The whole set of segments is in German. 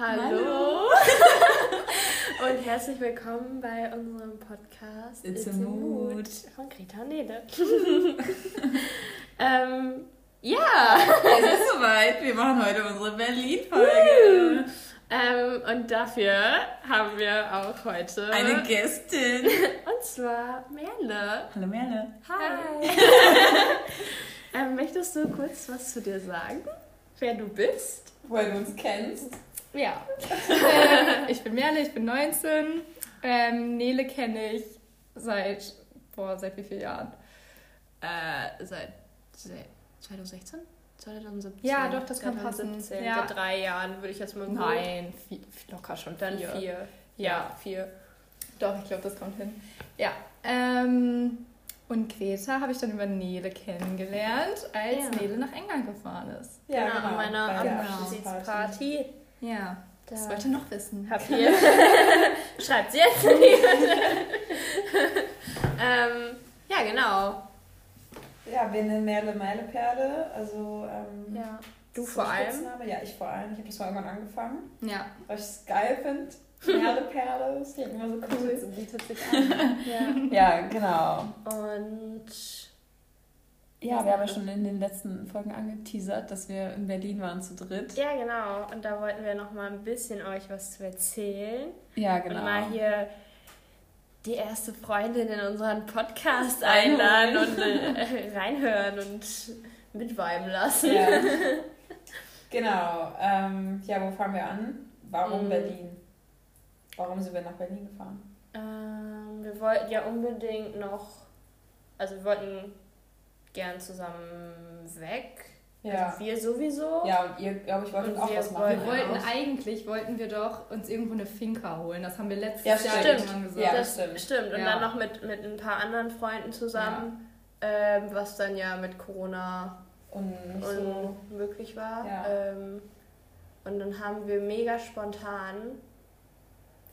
Hallo. und herzlich willkommen bei unserem Podcast It's, a Mood. von Greta und Nele. ähm, ja. Es ist soweit. Wir machen heute unsere Berlin-Folge. Ähm, und dafür haben wir auch heute Eine Gästin. Und zwar Merle. Hallo Merle. Hi. ähm, möchtest du kurz was zu dir sagen? Wer du bist? Weil du uns kennst. Ja. äh, ich bin Merle, ich bin 19. Ähm, Nele kenne ich seit, boah, seit wie vielen Jahren? Äh, seit, seit 2016? 2017? Ja, doch, das kann passen. 2017. Ja. Seit drei Jahren würde ich jetzt mal Nein, viel, locker schon Dann vier. vier. Ja. Ja, vier. Doch, ich glaube, das kommt hin. Ja. Ähm, und Greta habe ich dann über Nele kennengelernt, als Ja. Nele nach England gefahren ist. Ja, genau, an meiner bei der Abschiedsparty. Ja. Das Da wollte ich noch wissen. habt ihr. Schreibt sie jetzt. ähm, ja, genau. Ja, wir nennen Merle meine Perle. Also, ähm, Ja. Du das vor allem. Spitzname. Ja, ich vor allem. Ich habe das mal irgendwann angefangen, Ja. weil ich es geil finde. Merle Perle, das klingt immer so cool. Das bietet sich an. Ja. Ja, genau. Und Ja, wir haben ja schon in den letzten Folgen angeteasert, dass wir in Berlin waren zu dritt. ja, genau. Und da wollten wir noch mal ein bisschen euch was zu erzählen. Ja, Und genau. mal hier die erste Freundin in unseren Podcast einladen und äh, reinhören und mitviben lassen. Ja. genau. Ähm, ja, wo fahren wir an? Warum Mhm. Berlin? Warum sind wir nach Berlin gefahren? Ähm, wir wollten ja unbedingt noch, also wir wollten gern zusammen weg. Also wir sowieso. Ja, und ihr, glaube ich, wolltet Und auch wir was machen. wollten- Wir ja. wollten eigentlich, wollten wir doch uns irgendwo eine Finca holen. Das haben wir letztes Ja, Jahr stimmt. irgendwann gesagt. Ja, das stimmt. stimmt. Und Ja. dann noch mit, mit ein paar anderen Freunden zusammen, ähm, was dann ja mit Corona Und so. unmöglich war. Ja. Ähm, und dann haben wir mega spontan.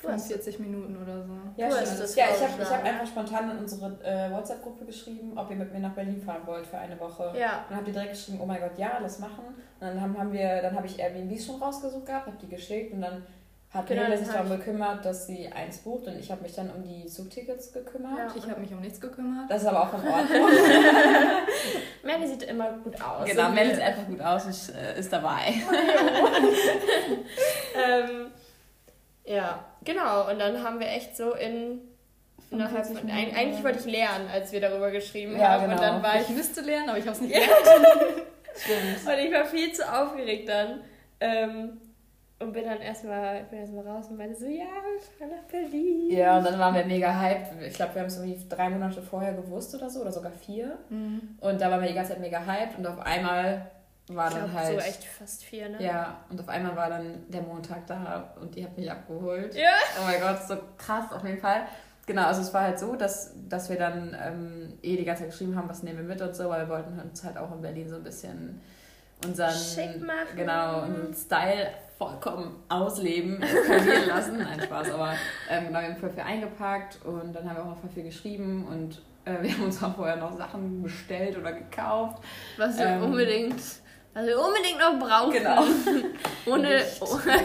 Du hast 45 Minuten oder so. Ja, Du stimmt. hast das ja ich habe hab einfach spontan in unsere äh, WhatsApp-Gruppe geschrieben, ob ihr mit mir nach Berlin fahren wollt für eine Woche. Ja. Und dann habt ihr direkt geschrieben, oh mein Gott, ja, lass machen. Und dann haben, haben wir, dann habe ich Airbnb schon rausgesucht gehabt, habe die geschickt und dann hat Genau, Nele sich darum gekümmert, dass sie eins bucht und ich habe mich dann um die Zugtickets gekümmert. Ja. Ich habe mich um nichts gekümmert. Das ist aber auch in Ordnung. Melly sieht immer gut aus. genau, Und Mel wir- sieht einfach gut aus und äh, ist dabei. ähm, ja, genau. Und dann haben wir echt so in. Innerhalb 45 von, eigentlich ja. wollte ich lernen, als wir darüber geschrieben Ja, haben. Und genau. dann war Ich ich. müsste lernen, aber ich habe es nicht gelernt. Stimmt. Und ich war viel zu aufgeregt dann. Ähm, und bin dann erstmal erst mal raus und meinte so, ja, wir fahren nach Berlin. Ja, und dann waren wir mega hyped. Ich glaube, wir haben es irgendwie drei Monate vorher gewusst oder so, oder sogar vier. Und da waren wir die ganze Zeit mega hyped und auf einmal war ich dann glaub, halt. so echt fast vier, ne? Ja, und auf einmal war dann der Montag da und die hat mich abgeholt. Ja. Oh mein Gott, so krass auf jeden Fall. Genau, also es war halt so, dass, dass wir dann ähm, eh die ganze Zeit geschrieben haben, was nehmen wir mit und so, weil wir wollten uns halt auch in Berlin so ein bisschen unseren, Schick machen. genau, unseren Style vollkommen ausleben, eskalieren lassen. Nein, Spaß, aber ähm, genau, wir haben voll viel eingepackt und dann haben wir auch noch voll viel geschrieben und äh, wir haben uns auch vorher noch Sachen bestellt oder gekauft. Was wir Ähm, unbedingt, was wir unbedingt noch brauchen. Genau. Ohne,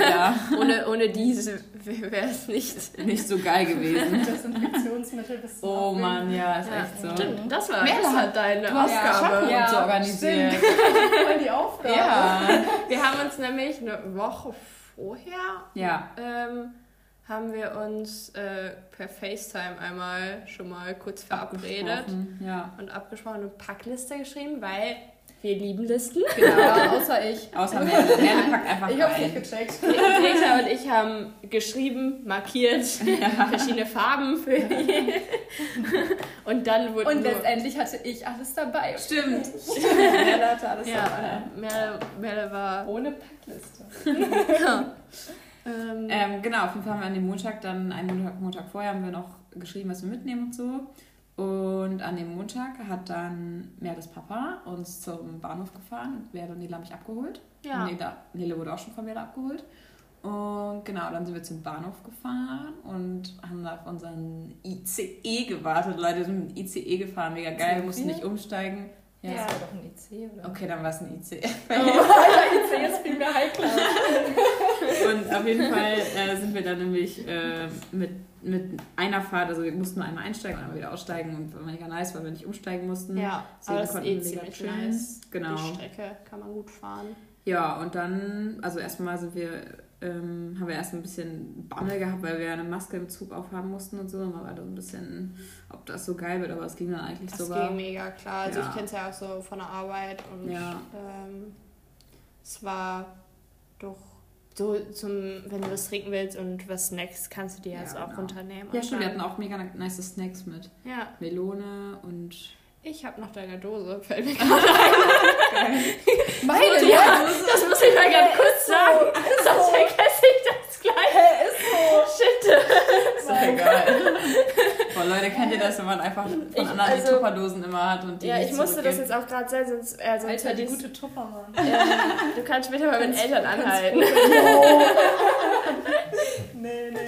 ja, ohne, ohne diese wäre es nicht. nicht so geil gewesen. Desinfektionsmittel bis zum Oh. Mann, ja, ist Ja, echt so. Stimmt, das war, Merle das war deine Du hast Aufgabe. Ja, so organisiert. Voll die Aufgabe. Ja. Wir haben uns nämlich eine Woche vorher Ja. ähm, haben wir uns äh, per FaceTime einmal schon mal kurz verabredet Abgesprochen, Ja. und abgesprochen eine Packliste geschrieben, weil wir lieben Listen. Ja, außer ich. Außer Merle. Merle packt einfach Ich hab's nicht gecheckt. Greta und ich haben geschrieben, markiert, verschiedene Farben für jeden. Und dann wurde Und letztendlich hatte ich alles dabei. Stimmt. Merle hatte alles ja, dabei. Merle, Merle war Ohne Packliste. ja. ähm, Ähm, genau, auf jeden Fall haben wir an dem Montag, dann einen Montag, Montag vorher, haben wir noch geschrieben, was wir mitnehmen und so. Und an dem Montag hat dann Merles Papa uns zum Bahnhof gefahren. Merle und Nele haben mich abgeholt. Ja. Nele, Nele wurde auch schon von Merle abgeholt. Und genau, dann sind wir zum Bahnhof gefahren und haben da auf unseren ICE gewartet. Leute sind mit dem ICE gefahren, mega geil, wir mussten nicht umsteigen. Ja. Ja. Das war doch ein IC, oder? Okay, dann war es ein ICE. Alter, IC ist viel mehr. Und Und auf jeden Fall äh, sind wir dann nämlich äh, mit, mit einer Fahrt, also wir mussten nur einmal einsteigen und einmal wieder aussteigen und war mega nice, weil wir nicht umsteigen mussten. Ja, Deswegen aber das ist eh ziemlich chillen. nice. Genau. Die Strecke kann man gut fahren. Ja, und dann, also erstmal sind wir, ähm, haben wir erst ein bisschen Bammel gehabt, weil wir eine Maske im Zug aufhaben mussten und so. Und man war so ein bisschen, ob das so geil wird, aber es ging dann eigentlich Das sogar. ging mega klar. Also Ja. ich kenne es ja auch so von der Arbeit und Ja. ähm, es war doch so zum, wenn du was trinken willst und was Snacks, kannst du dir jetzt Ja, auch genau. runternehmen. Ja, stimmt, wir hatten auch mega nice Snacks mit. Ja, Melone und. ich habe noch deine Dose, fällt mir gerade ein. Meine, Ja, das muss ich mal ganz kurz sagen, sonst vergesse ich das gleich. ist so. Shit. Ist doch egal. Boah, Leute, kennt ihr das, wenn man einfach von Ich- anderen die also- Tupperdosen immer hat und die Ja, ich musste das jetzt auch gerade sagen, sonst, äh, sonst Alter, die gute Tupper, Mann. ähm, Du kannst später mal mit den Eltern anhalten. Nee, nee,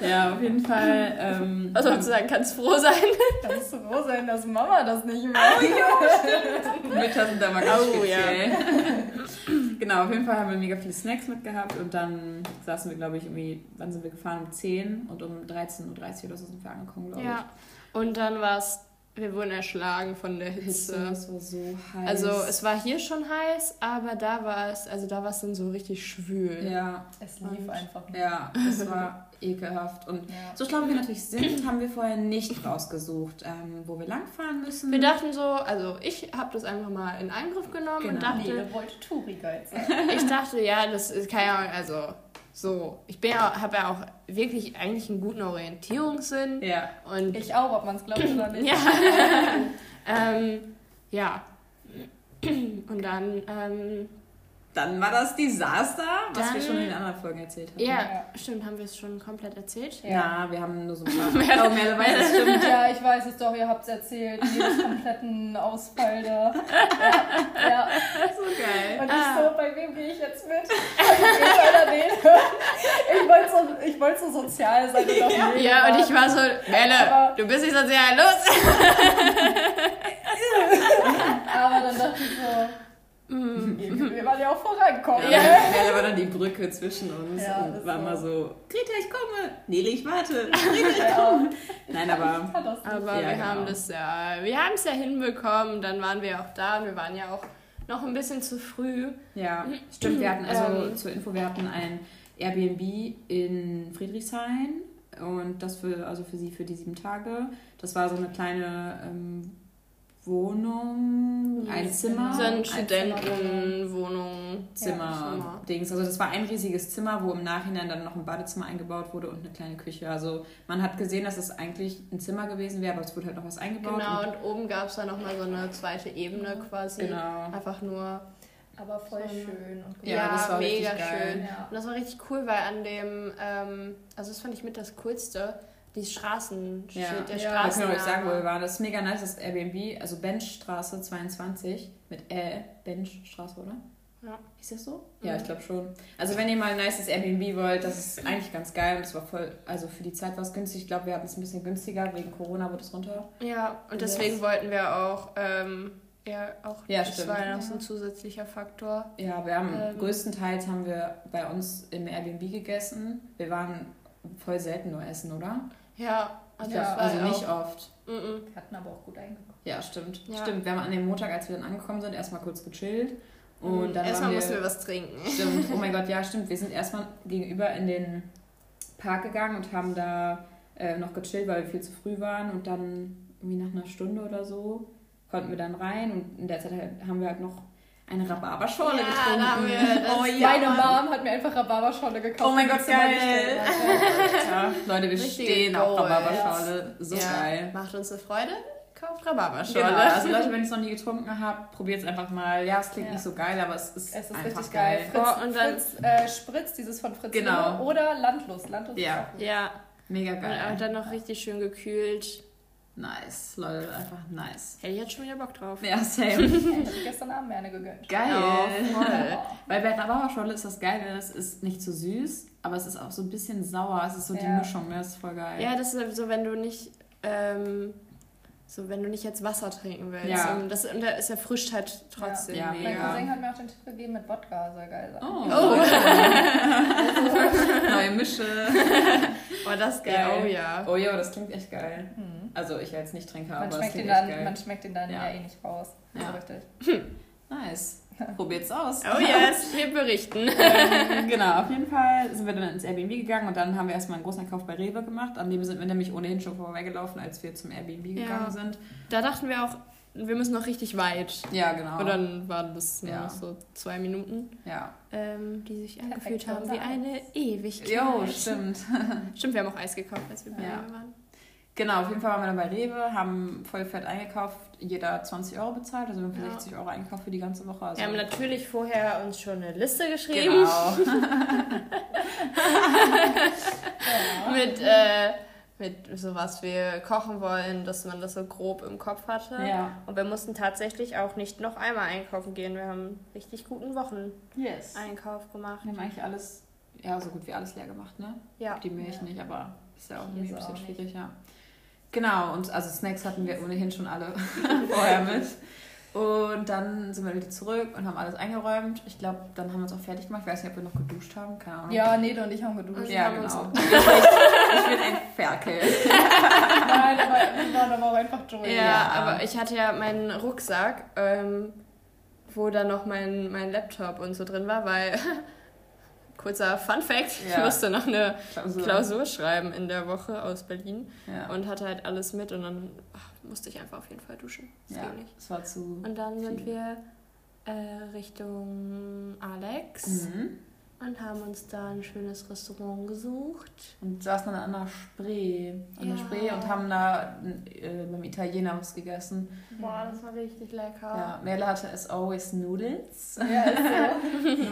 nee. Ja, auf jeden Fall. Ähm, Was soll ich sagen, kannst froh sein. Kannst du froh sein, dass Mama das nicht macht. Mütter sind da mal ganz Oh, ja. speziell. genau, auf jeden Fall haben wir mega viele Snacks mitgehabt und dann saßen wir, glaube ich, irgendwie, wann sind wir gefahren? Um 10 und um 13.30 Uhr oder so sind wir angekommen, glaube Ja. Und dann war es, wir wurden erschlagen von der. Hitze. Es war so heiß. Also es war hier schon heiß, aber da war es, also da war es dann so richtig schwül. Ja, Es lief Und- einfach nicht. ja, es war ekelhaft. Und Ja. so schlau wie wir natürlich sind, haben wir vorher nicht rausgesucht, ähm, wo wir langfahren müssen. Wir dachten so, also ich habe das einfach mal in Angriff genommen und Genau. dachte, Nele wollte Touri-Guide sein. ich dachte, ja, das ist keine Ahnung, also so, ich bin ja, habe ja auch wirklich eigentlich einen guten Orientierungssinn ja. und Ich auch, ob man es glaubt oder nicht. Ja. ähm, ja. Und dann, ähm, Dann war das Desaster, was wir Dann- schon in den anderen Folgen erzählt haben. ja, Ja. stimmt, haben wir es schon komplett erzählt? Ja. Ja, wir haben nur so ein paar. oh, Merle weiß es stimmt. Ja, ich weiß es doch, ihr habt es erzählt. Jedes kompletten Ausfall da. Ja, ja. So geil. Und Ah. ich so, bei wem gehe ich jetzt mit? Ich wollte so, ich wollte so sozial sein und auf Nele Ja, und ich war so, Melle, Aber- du bist nicht so sehr los. Aber dann dachte ich so, Irgendwie will man ja auch vorankommen. Ja? Merle war dann die Brücke zwischen uns Ja, und das war so. immer so, Greta, ich komme. Nele, ich warte. Greta, ich Ja. komme. Nein, aber. Aber Ja, wir genau. haben das ja, wir haben es ja hinbekommen, dann waren wir auch da und wir waren ja auch noch ein bisschen zu früh. ja, stimmt. Wir hatten also Ähm. zur Info, wir hatten ein Airbnb in Friedrichshain und das für, also für sie für die sieben Tage. Das war so eine kleine ähm, Wohnung, ein Zimmer. So ein Studentenwohnung. Zimmer. Dings. Also das war ein riesiges Zimmer, wo im Nachhinein dann noch ein Badezimmer eingebaut wurde und eine kleine Küche. Also man hat gesehen, dass es eigentlich ein Zimmer gewesen wäre, aber es wurde halt noch was eingebaut. Genau, Und, und oben gab es dann nochmal so eine zweite Ebene quasi. genau. Einfach nur Aber voll So. schön. Und gut. Ja, das war mega schön. Ja. Und das war richtig cool, weil an dem, ähm, also das fand ich mit das Coolste, die Straßenschild, Ja. der Ja. Können Straßenname. wir euch sagen, wo wir waren. Das ist mega nice, das Airbnb, also Benchstraße 22 mit Ä, Benchstraße, oder? Ja. Ist das so? Ja, Mhm. ich glaube schon. Also wenn ihr mal ein nices Airbnb wollt, das ist eigentlich ganz geil und es war voll, also für die Zeit war es günstig. Ich glaube, wir hatten es ein bisschen günstiger, wegen Corona wurde es runter. Ja, und deswegen wollten wir auch, ähm, ja, auch, Ja, das stimmt. war ja noch so ein zusätzlicher Faktor. Ja, wir haben Ähm. größtenteils haben wir bei uns im Airbnb gegessen. Wir waren voll selten nur essen, oder? Ja, also Ja, also nicht auch, oft. Mm -mm. Wir hatten aber auch gut eingekommen. Ja, stimmt. Ja. Stimmt. Wir haben an dem Montag, als wir dann angekommen sind, erstmal kurz gechillt. Und dann Erstmal mussten wir was trinken. Stimmt, oh mein Gott, ja, stimmt. Wir sind erstmal gegenüber in den Park gegangen und haben da äh, noch gechillt, weil wir viel zu früh waren. Und dann irgendwie nach einer Stunde oder so konnten wir dann rein. Und in der Zeit halt, haben wir halt noch eine Rhabarberschorle Ja, getrunken. da haben wir das- oh ja. Meine Mom hat mir einfach Rhabarberschorle gekauft. Oh mein Gott, geil. Ja, Leute, wir Richtige stehen auf Goals. Rhabarberschorle. So ja, geil. Macht uns eine Freude? Kauft Rhabarberschorle. Genau, also Leute, wenn ihr es noch nie getrunken habt, probiert es einfach mal. Ja, es klingt Ja. nicht so geil, aber es ist, Es ist einfach richtig geil. Fritz, Oh, und dann- Fritz äh, Spritz, dieses von Fritz Genau. Oder Landlust. Landlust Ja. ist auch gut. Ja, Mega und geil. auch dann noch richtig schön gekühlt. Nice, Leute, einfach nice. Hätte ich jetzt schon wieder Bock drauf. Ja, same. Ich hab gestern Abend mir eine gegönnt. Geil. Ja, voll. Weil bei Rhabarberscholle ist das Geile, es ist nicht zu süß, aber es ist auch so ein bisschen sauer. Es ist so die Ja. Mischung, ne? Das ist voll geil. Ja, das ist so, wenn du nicht, ähm, so wenn du nicht jetzt Wasser trinken willst. Ja. Und das und es erfrischt halt trotzdem Ja. Mein mega. Cousin hat mir auch den Tipp gegeben mit Wodka, soll geil sein. Oh. Oh. Mische. oh, das ist geil. Oh ja. Oh ja, das klingt echt geil. Mhm. Also ich als Nicht-Trinker, aber es klingt dann, geil. Man schmeckt den dann ja, ja eh nicht raus. Ja. richtig. Hm. Nice. Probiert's aus. Oh yes, wir berichten. ähm, genau, auf jeden Fall sind wir dann ins Airbnb gegangen und dann haben wir erstmal einen großen Einkauf bei Rewe gemacht. An dem sind wir nämlich ohnehin schon vorbeigelaufen, als wir zum Airbnb gegangen ja. sind. Da dachten wir auch, wir müssen noch richtig weit. Ja, genau. Und dann waren das nur ja. noch so zwei Minuten, ja. ähm, die sich angefühlt haben wie eine Ewigkeit. Jo, stimmt. stimmt, wir haben auch Eis gekauft, als wir bei ja. Rewe waren. Genau, auf jeden Fall waren wir dann bei Rewe, haben voll fett eingekauft, jeder 20 Euro bezahlt, also wir haben für ja. 60 Euro eingekauft für die ganze Woche. Also wir haben natürlich vorher uns schon eine Liste geschrieben. Genau. Mit äh, mit so was wir kochen wollen, dass man das so grob im Kopf hatte. Ja. Und wir mussten tatsächlich auch nicht noch einmal einkaufen gehen. Wir haben einen richtig guten Wochen-Einkauf yes. gemacht. Wir haben eigentlich alles, ja, so gut wie alles leer gemacht, ne? Ja. Die Milch ja. nicht, aber ist ja auch irgendwie ein bisschen schwierig, ja. Genau, und also Snacks hatten wir ohnehin schon alle vorher mit. Und dann sind wir wieder zurück und haben alles eingeräumt. Ich glaube, dann haben wir uns auch fertig gemacht. Ich weiß nicht, ob wir noch geduscht haben. Keine Ahnung. Ja, Nede und ich haben geduscht. Ja, haben genau. ich, ich bin ein Ferkel. Nein, aber wir waren aber auch einfach Joy. Ja, ja, aber ich hatte ja meinen Rucksack, ähm, wo dann noch mein, mein Laptop und so drin war, weil kurzer Fun Fact, ja. ich musste noch eine Klausur. Klausur. schreiben in der Woche aus Berlin ja. und hatte halt alles mit und dann ach, musste ich einfach auf jeden Fall duschen. Das ja, nicht. Das war zu. Und dann sind wir äh, Richtung Alex. Mhm und haben uns da ein schönes Restaurant gesucht. Und saßen dann an der Spree, an ja. der Spree und haben da äh, beim Italiener was gegessen. Boah, das war richtig lecker. Ja, Merle hatte as always Noodles. Ja, ist so.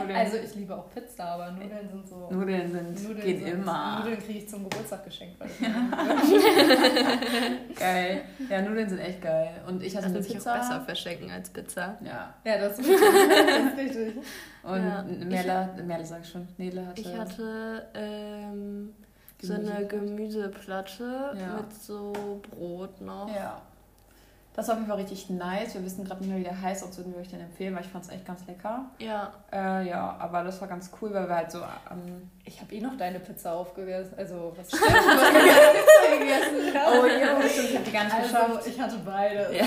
also ich liebe auch Pizza, aber Nudeln sind so... Nudeln sind, Nudeln geht sind, immer. Nudeln kriege ich zum Geburtstag geschenkt. Weil geil. Ja, Nudeln sind echt geil. Und ich hatte das eine Pizza. auch besser verschenken als Pizza. Ja. Ja, das ist richtig. Das ist richtig. Und ja. Merle, Merle sag ich schon, Nele hatte. Ich hatte ähm, so eine Gemüseplatte ja. mit so Brot noch. Ja. Das war auf jeden Fall richtig nice. Wir wissen gerade nicht mehr, wie der heißt, ob würden wir euch den empfehlen, weil ich fand es echt ganz lecker. Ja. Äh, ja, aber das war ganz cool, weil wir halt so. Ähm, ich habe eh noch deine Pizza aufgegessen. Also, was Pizza gegessen? Oh ja, stimmt, ich habe die gar nicht also, geschafft. Ich hatte beide. Ja.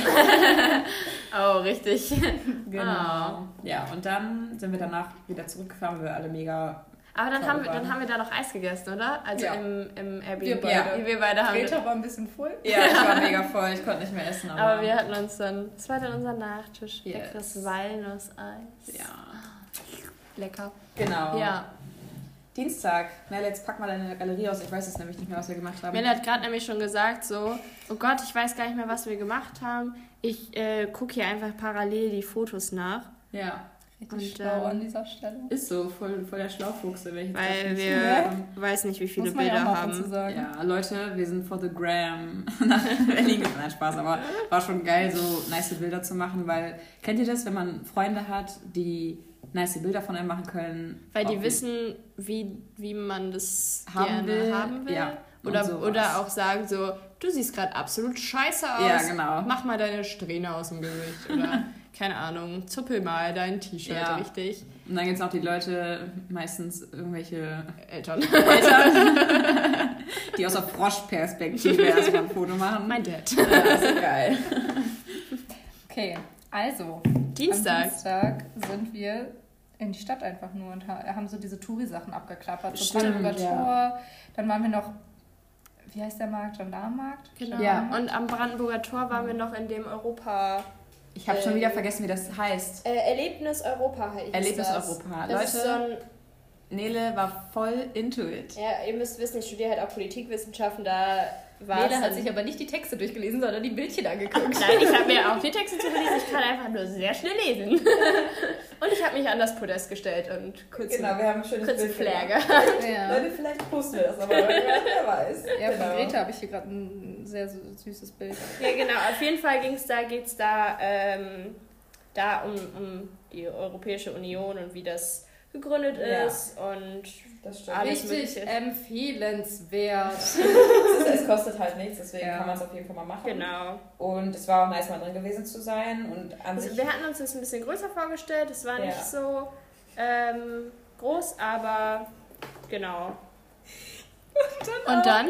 oh, richtig. Genau. Ah. Ja, und dann sind wir danach wieder zurückgefahren, weil wir alle mega aber dann haben, wir, dann haben wir da noch Eis gegessen, oder? Also ja. im, im Airbnb. Wir beide. Wir beide haben Greta war ein bisschen voll. Ja, ich war mega voll. Ich konnte nicht mehr essen. Aber, aber wir hatten uns dann, das war dann unser Nachtisch. Yes. Leckeres Walnusseis. Ja. Lecker. Genau. Ja. Dienstag. Mel, jetzt pack mal deine Galerie aus. Ich weiß es nämlich nicht mehr, was wir gemacht haben. Mel hat gerade nämlich schon gesagt, so, oh Gott, ich weiß gar nicht mehr, was wir gemacht haben. Ich äh, gucke hier einfach parallel die Fotos nach. Ja. Richtig und, schlau ähm, an dieser Stelle. Ist so, voll, voll der Schlaufuchs. Weil wir ja. weiß nicht, wie viele Bilder haben. Ja, Leute, wir sind for the gram nach Berlin gefahren. Nein, Spaß, aber war schon geil, so nice Bilder zu machen, weil kennt ihr das, wenn man Freunde hat, die nice Bilder von einem machen können? Weil die wissen, wie, wie man das haben will. haben will. Ja. Oder, oder auch sagen so, du siehst gerade absolut scheiße aus. Ja, genau. Mach mal deine Strähne aus dem Gesicht. Oder keine Ahnung, zuppel mal dein T-Shirt ja. richtig. Und dann gibt es auch die Leute, meistens irgendwelche Eltern, Eltern die aus der Froschperspektive erstmal ein Foto machen. Mein Dad. Ja, das ist geil. Okay, also. Dienstag. Am Dienstag sind wir in die Stadt einfach nur und haben so diese Touri-Sachen abgeklappert. So Brandenburger ja. Tor. Dann waren wir noch, wie heißt der Markt? Gendarmenmarkt? Genau. Ja. Und am Brandenburger Tor waren wir noch in dem Europa... Ich habe äh, schon wieder vergessen, wie das heißt. Äh, Erlebnis Europa heißt Erlebnis das. Europa. Das Leute, so ein, Nele war voll into it. Ja, ihr müsst wissen, ich studiere halt auch Politikwissenschaften, da war Nele hat sich aber nicht die Texte durchgelesen, sondern die Bildchen angeguckt. Nein, ich habe mir auch die Texte zugelesen, ich kann einfach nur sehr schnell lesen. und ich habe mich an das Podest gestellt und kurz Genau, wir haben ein schönes Bild Flair gehabt. Ja. Leute, vielleicht posten wir das, aber wer weiß. Ja, von genau. Greta habe ich hier gerade ein sehr süßes Bild. Ja, genau, auf jeden Fall ging's da, geht es da, ähm, da um, um die Europäische Union und wie das gegründet ist ja. und das stimmt. Alles Richtig Mögliche. empfehlenswert. es kostet halt nichts, deswegen ja. kann man es auf jeden Fall mal machen. Genau. Und es war auch nice, mal drin gewesen zu sein. Und an also sich wir hatten uns das ein bisschen größer vorgestellt. Es war ja. nicht so ähm, groß, aber genau. Und dann? Und dann?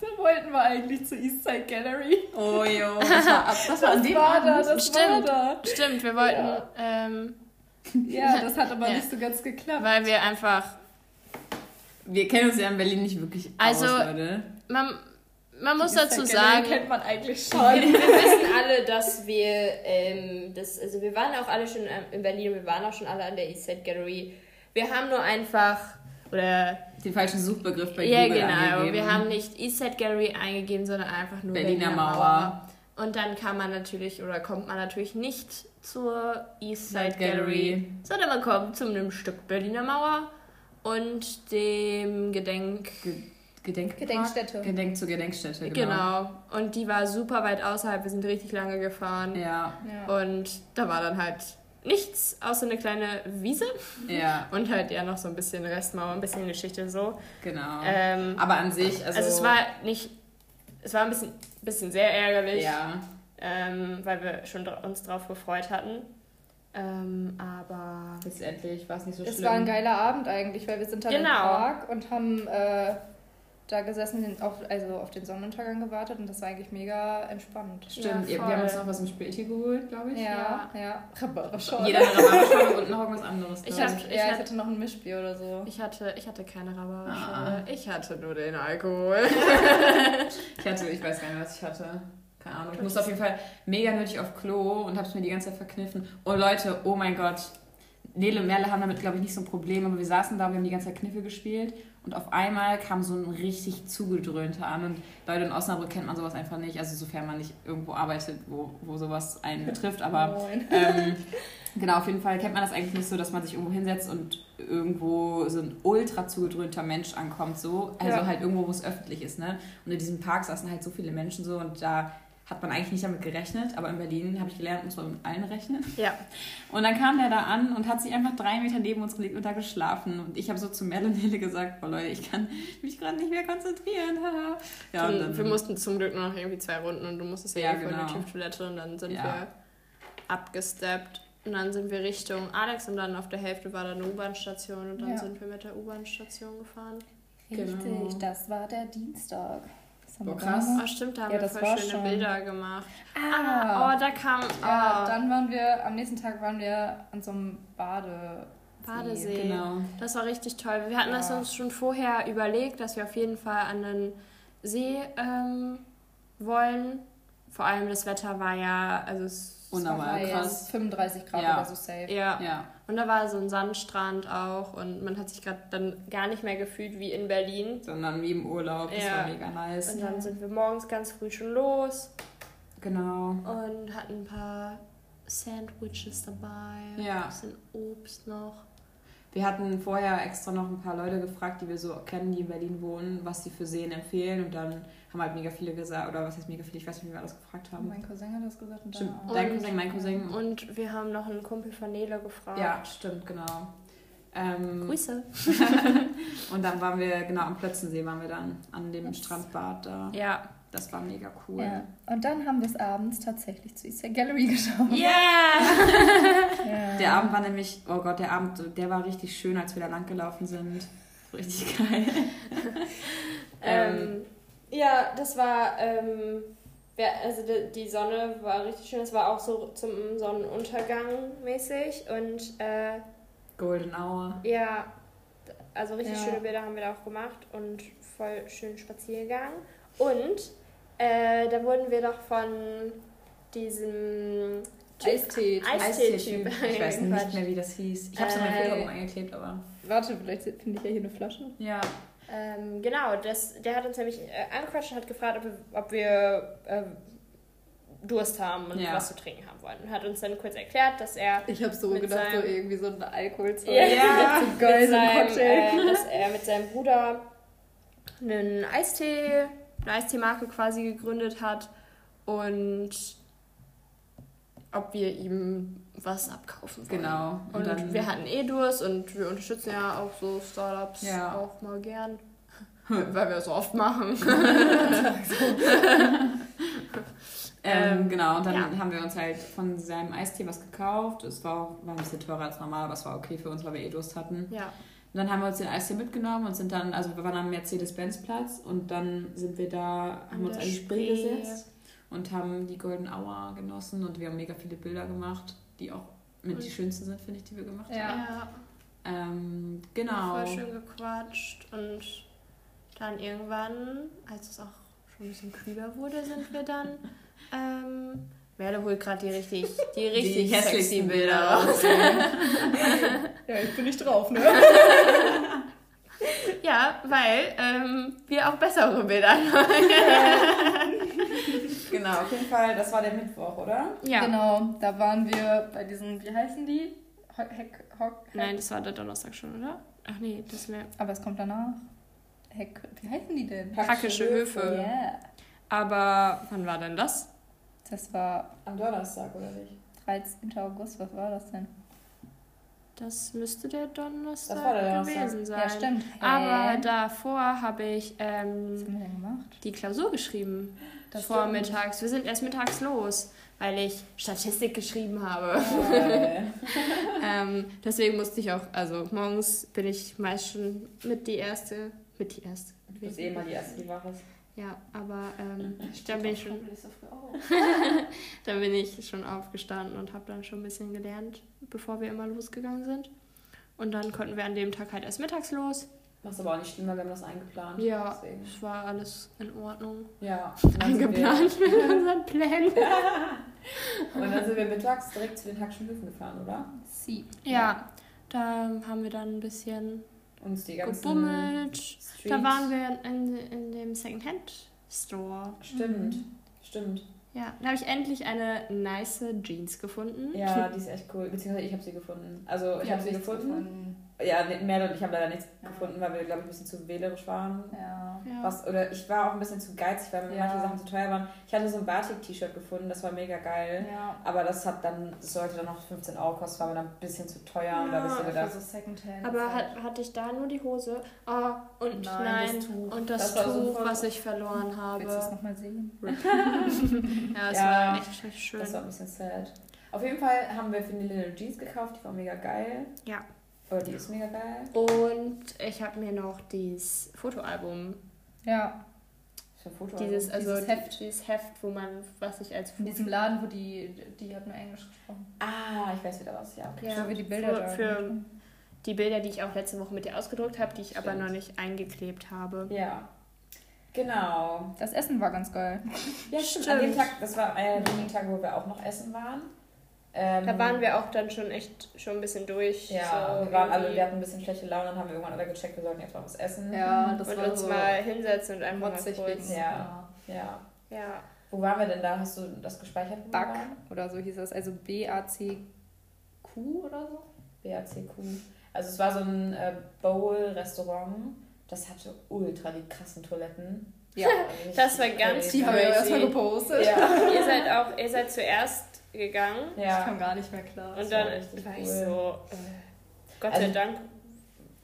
Dann wollten wir eigentlich zur Eastside Gallery. Oh jo, das war, das war, das war da, das stimmt, war da. Stimmt, wir wollten. Ja, ähm, ja das hat aber ja. nicht so ganz geklappt. Weil wir einfach. Wir kennen uns ja in Berlin nicht wirklich also, aus, Leute. Man, man muss dazu sagen. kennt man eigentlich schon. wir wissen alle, dass wir. Ähm, das, also wir waren auch alle schon ähm, in Berlin und wir waren auch schon alle an der Eastside Gallery. Wir haben nur einfach. Oder den falschen Suchbegriff bei ja, Google genau. Angegeben. Wir haben nicht Eastside Gallery eingegeben, sondern einfach nur Berliner, Berliner Mauer. Mauer. Und dann kann man natürlich oder kommt man natürlich nicht zur Eastside Gallery, sondern man kommt zu einem Stück Berliner Mauer und dem Gedenk... Ge Gedenk Gedenkstätte. Gedenk zur Gedenkstätte, genau. Genau. Und die war super weit außerhalb. Wir sind richtig lange gefahren. Ja. ja. Und da war dann halt nichts außer eine kleine Wiese. Ja. Und halt ja noch so ein bisschen Restmauer, ein bisschen Geschichte so. Genau. Ähm, Aber an sich, also. Also es war nicht. Es war ein bisschen, bisschen sehr ärgerlich. Ja. Ähm, weil wir schon uns drauf gefreut hatten. Ähm, aber. Letztendlich war es nicht so schlimm. Es war ein geiler Abend eigentlich, weil wir sind dann genau. im Park und haben. Äh, da gesessen, auf, also auf den Sonnenuntergang gewartet und das war eigentlich mega entspannt. Stimmt, ja, wir haben uns noch was im Späti geholt, glaube ich. Ja, ja. ja. Rhabarberschorle. Jeder eine Rhabarberschorle und noch irgendwas anderes. Ich, hab, ich, ja, ich hatte noch ein Mischbier oder so. Ich hatte, ich hatte keine Rhabarberschorle. Ah. Ich hatte nur den Alkohol. ich hatte, ich weiß gar nicht, was ich hatte. Keine Ahnung. Ich musste auf jeden Fall mega nötig auf Klo und habe es mir die ganze Zeit verkniffen. Oh Leute, oh mein Gott. Nele und Merle haben damit, glaube ich, nicht so ein Problem, aber wir saßen da, wir haben die ganze Zeit Kniffe gespielt und auf einmal kam so ein richtig zugedröhnter an. Und Leute in Osnabrück kennt man sowas einfach nicht. Also sofern man nicht irgendwo arbeitet, wo, wo sowas einen betrifft. Aber ähm, genau, auf jeden Fall kennt man das eigentlich nicht so, dass man sich irgendwo hinsetzt und irgendwo so ein ultra zugedröhnter Mensch ankommt. So. Also ja. halt irgendwo, wo es öffentlich ist. Ne? Und in diesem Park saßen halt so viele Menschen so und da hat man eigentlich nicht damit gerechnet, aber in Berlin habe ich gelernt, muss man mit allen rechnen. Ja. Und dann kam der da an und hat sich einfach drei Meter neben uns gelegt und da geschlafen. Und ich habe so zu Merle gesagt, boah Leute, ich kann mich gerade nicht mehr konzentrieren. ja, und dann, wir mussten zum Glück nur noch irgendwie zwei Runden und du musstest ja, ja genau. vor die Toilette und dann sind ja. wir abgesteppt. Und dann sind wir Richtung Alex und dann auf der Hälfte war da eine U-Bahn-Station und dann ja. sind wir mit der U-Bahn-Station gefahren. Richtig, genau. das war der Dienstag. Oh, krass. Oh, stimmt, da haben ja, wir voll schöne schon. Bilder gemacht. Ah, ah, oh, da kam. Oh. Ja, dann waren wir, am nächsten Tag waren wir an so einem Bade. Badesee. Genau. Das war richtig toll. Wir hatten ja. das uns schon vorher überlegt, dass wir auf jeden Fall an den See ähm, wollen. Vor allem das Wetter war ja, also es Unnormal krass. 35 Grad ja. oder so safe. Ja. ja. Und da war so ein Sandstrand auch und man hat sich gerade dann gar nicht mehr gefühlt wie in Berlin. Sondern wie im Urlaub. Das ja. war mega nice. Und dann sind wir morgens ganz früh schon los. Genau. Und hatten ein paar Sandwiches dabei. Ja. Ein bisschen Obst noch. Wir hatten vorher extra noch ein paar Leute gefragt, die wir so kennen, die in Berlin wohnen, was sie für Seen empfehlen. Und dann haben halt mega viele gesagt, oder was heißt mega viele, ich weiß nicht, wie wir alles gefragt haben. Mein Cousin hat das gesagt. Und stimmt, dein Cousin, mein Cousin. Und wir haben noch einen Kumpel von Nele gefragt. Ja, stimmt, genau. Ähm, Grüße. und dann waren wir, genau, am Plötzensee waren wir dann, an dem Strandbad da. Ja. Das war mega cool. Ja. Und dann haben wir es abends tatsächlich zu Easter Gallery geschaut. Yeah! ja! Der Abend war nämlich, oh Gott, der Abend, der war richtig schön, als wir da lang gelaufen sind. Richtig geil. ähm, ja, das war, ähm, also die Sonne war richtig schön. Es war auch so zum Sonnenuntergang mäßig und äh, Golden Hour. Ja, also richtig ja. schöne Bilder haben wir da auch gemacht und voll schön Spaziergang. Und äh, da wurden wir doch von diesem Eistee. Eistee-Typ. Ich weiß nicht mehr, wie das hieß. Ich habe es äh, in mein Foto eingeklebt, aber. Warte, vielleicht finde ich ja hier eine Flasche. Ja. Ähm, genau, das, der hat uns nämlich äh, angequatscht und hat gefragt, ob wir, ob wir äh, Durst haben und ja. was zu trinken haben wollen. Und hat uns dann kurz erklärt, dass er. Ich habe so gedacht, seinem, so irgendwie so ein Alkoholzeug. Ja, ja so geil, mit seinem, äh, dass er mit seinem Bruder einen Eistee, eine Eistee-Marke quasi gegründet hat und ob wir ihm was abkaufen wollen. Genau. Und, und wir hatten eh Durst und wir unterstützen ja auch so Startups ja. auch mal gern. Weil wir es so oft machen. ähm, ähm, genau, und dann ja. haben wir uns halt von seinem Eistee was gekauft. Es war, auch, war ein bisschen teurer als normal, aber es war okay für uns, weil wir eh Durst hatten. Ja. Dann haben wir uns den Eistee mitgenommen und sind dann, also wir waren am Mercedes-Benz-Platz und dann sind wir da, haben uns an die Spree gesetzt und haben die Golden Hour genossen und wir haben mega viele Bilder gemacht, die auch mit und die schönsten sind, finde ich, die wir gemacht ja. haben. Ja. Ähm, genau. Voll schön gequatscht und dann irgendwann, als es auch schon ein bisschen kühler wurde, sind wir dann ähm, Merle holt gerade die richtig, die richtig die sexy Bilder raus. ja, ich bin nicht drauf, ne? ja, weil ähm, wir auch bessere Bilder haben. genau, auf jeden Fall, das war der Mittwoch, oder? Ja. Genau, da waren wir bei diesen, wie heißen die? Heck, Hock, Nein, das war der Donnerstag schon, oder? Ach nee, das mehr. Aber es kommt danach. Heck, wie heißen die denn? Hackische Höfe. Ja. Yeah. Aber wann war denn das? Das war. Am Donnerstag, oder nicht? 13. August, was war das denn? Das müsste der Donnerstag, das war der Donnerstag. gewesen sein. Ja, stimmt. Aber davor habe ich ähm, die Klausur geschrieben. Das Vormittags. Wir sind erst mittags los, weil ich Statistik geschrieben habe. Oh, ähm, deswegen musste ich auch, also morgens bin ich meist schon mit die erste, mit die erste. Du bist eh mal die erste, die wach ist. Ja, aber ähm, dann bin ich schon. dann bin ich schon aufgestanden und habe dann schon ein bisschen gelernt, bevor wir immer losgegangen sind. Und dann konnten wir an dem Tag halt erst mittags los. Was aber auch nicht schlimm, weil wir haben das eingeplant. Ja, es war alles in Ordnung. Ja. Eingeplant mit unseren Plänen. und dann sind wir mittags direkt zu den Hackschen Höfen gefahren, oder? Sie. Ja, ja, da haben wir dann ein bisschen uns die ganzen gebummelt. Da waren wir in, in dem Secondhand-Store. Stimmt, mhm. stimmt. Ja, da habe ich endlich eine nice Jeans gefunden. Ja, die ist echt cool. Beziehungsweise ich habe sie gefunden. Also ich habe sie gefunden. gefunden. Ja, mehr ich habe leider nichts ja. gefunden, weil wir, glaube ich, ein bisschen zu wählerisch waren. Ja. Was, oder ich war auch ein bisschen zu geizig, weil mir ja. manche Sachen zu teuer waren. Ich hatte so ein Batik-T-Shirt gefunden, das war mega geil. Ja. Aber das hat dann, das sollte dann noch 15 Euro kosten, war mir dann ein bisschen zu teuer. Ja, und da habe ich so gedacht. So Secondhand aber hat, hatte ich da nur die Hose? Oh, und nein, nein das Tuch. und das, das Tuch, so was ich verloren habe. Willst du das nochmal sehen? ja, es war echt, echt schön. Das war ein bisschen sad. Auf jeden Fall haben wir für die Little Jeans gekauft, die war mega geil. Ja. Oh, die ist mega geil. Und ich habe mir noch dieses Fotoalbum. Ja. Für Fotoalbum. Dieses, also dieses Heft. Dieses Heft, wo man, was ich als Foto. In diesem Laden, wo die, die hat nur Englisch gesprochen. Ah, ich weiß wieder was, ja. Okay. ja für die Bilder. Für, für die Bilder, die ich auch letzte Woche mit dir ausgedruckt habe, die ich Stimmt. aber noch nicht eingeklebt habe. Ja. Genau. Das Essen war ganz geil. Ja, stimmt. stimmt. An dem Tag, das war einer der wenigen Tage, wo wir auch noch essen waren. Ähm, da waren wir auch dann schon echt schon ein bisschen durch. Ja, so wir, waren alle, wir hatten ein bisschen schlechte Laune und haben irgendwann alle gecheckt, wir sollten jetzt mal was essen. Ja, das und war uns so mal hinsetzen und einfach mal kurz. Ja, ja. ja. Wo waren wir denn da? Hast du das gespeichert? Back oder so hieß das. Also B-A-C-Q oder so? B-A-C-Q. Also es war so ein äh, Bowl-Restaurant. Das hatte ultra die krassen Toiletten. Ja, das war ganz Die haben wir erstmal gepostet. Ja. ihr seid auch, ihr seid zuerst gegangen. Ja. Ich kam gar nicht mehr klar. Und dann war, war ich so, äh, Gott also, sei Dank,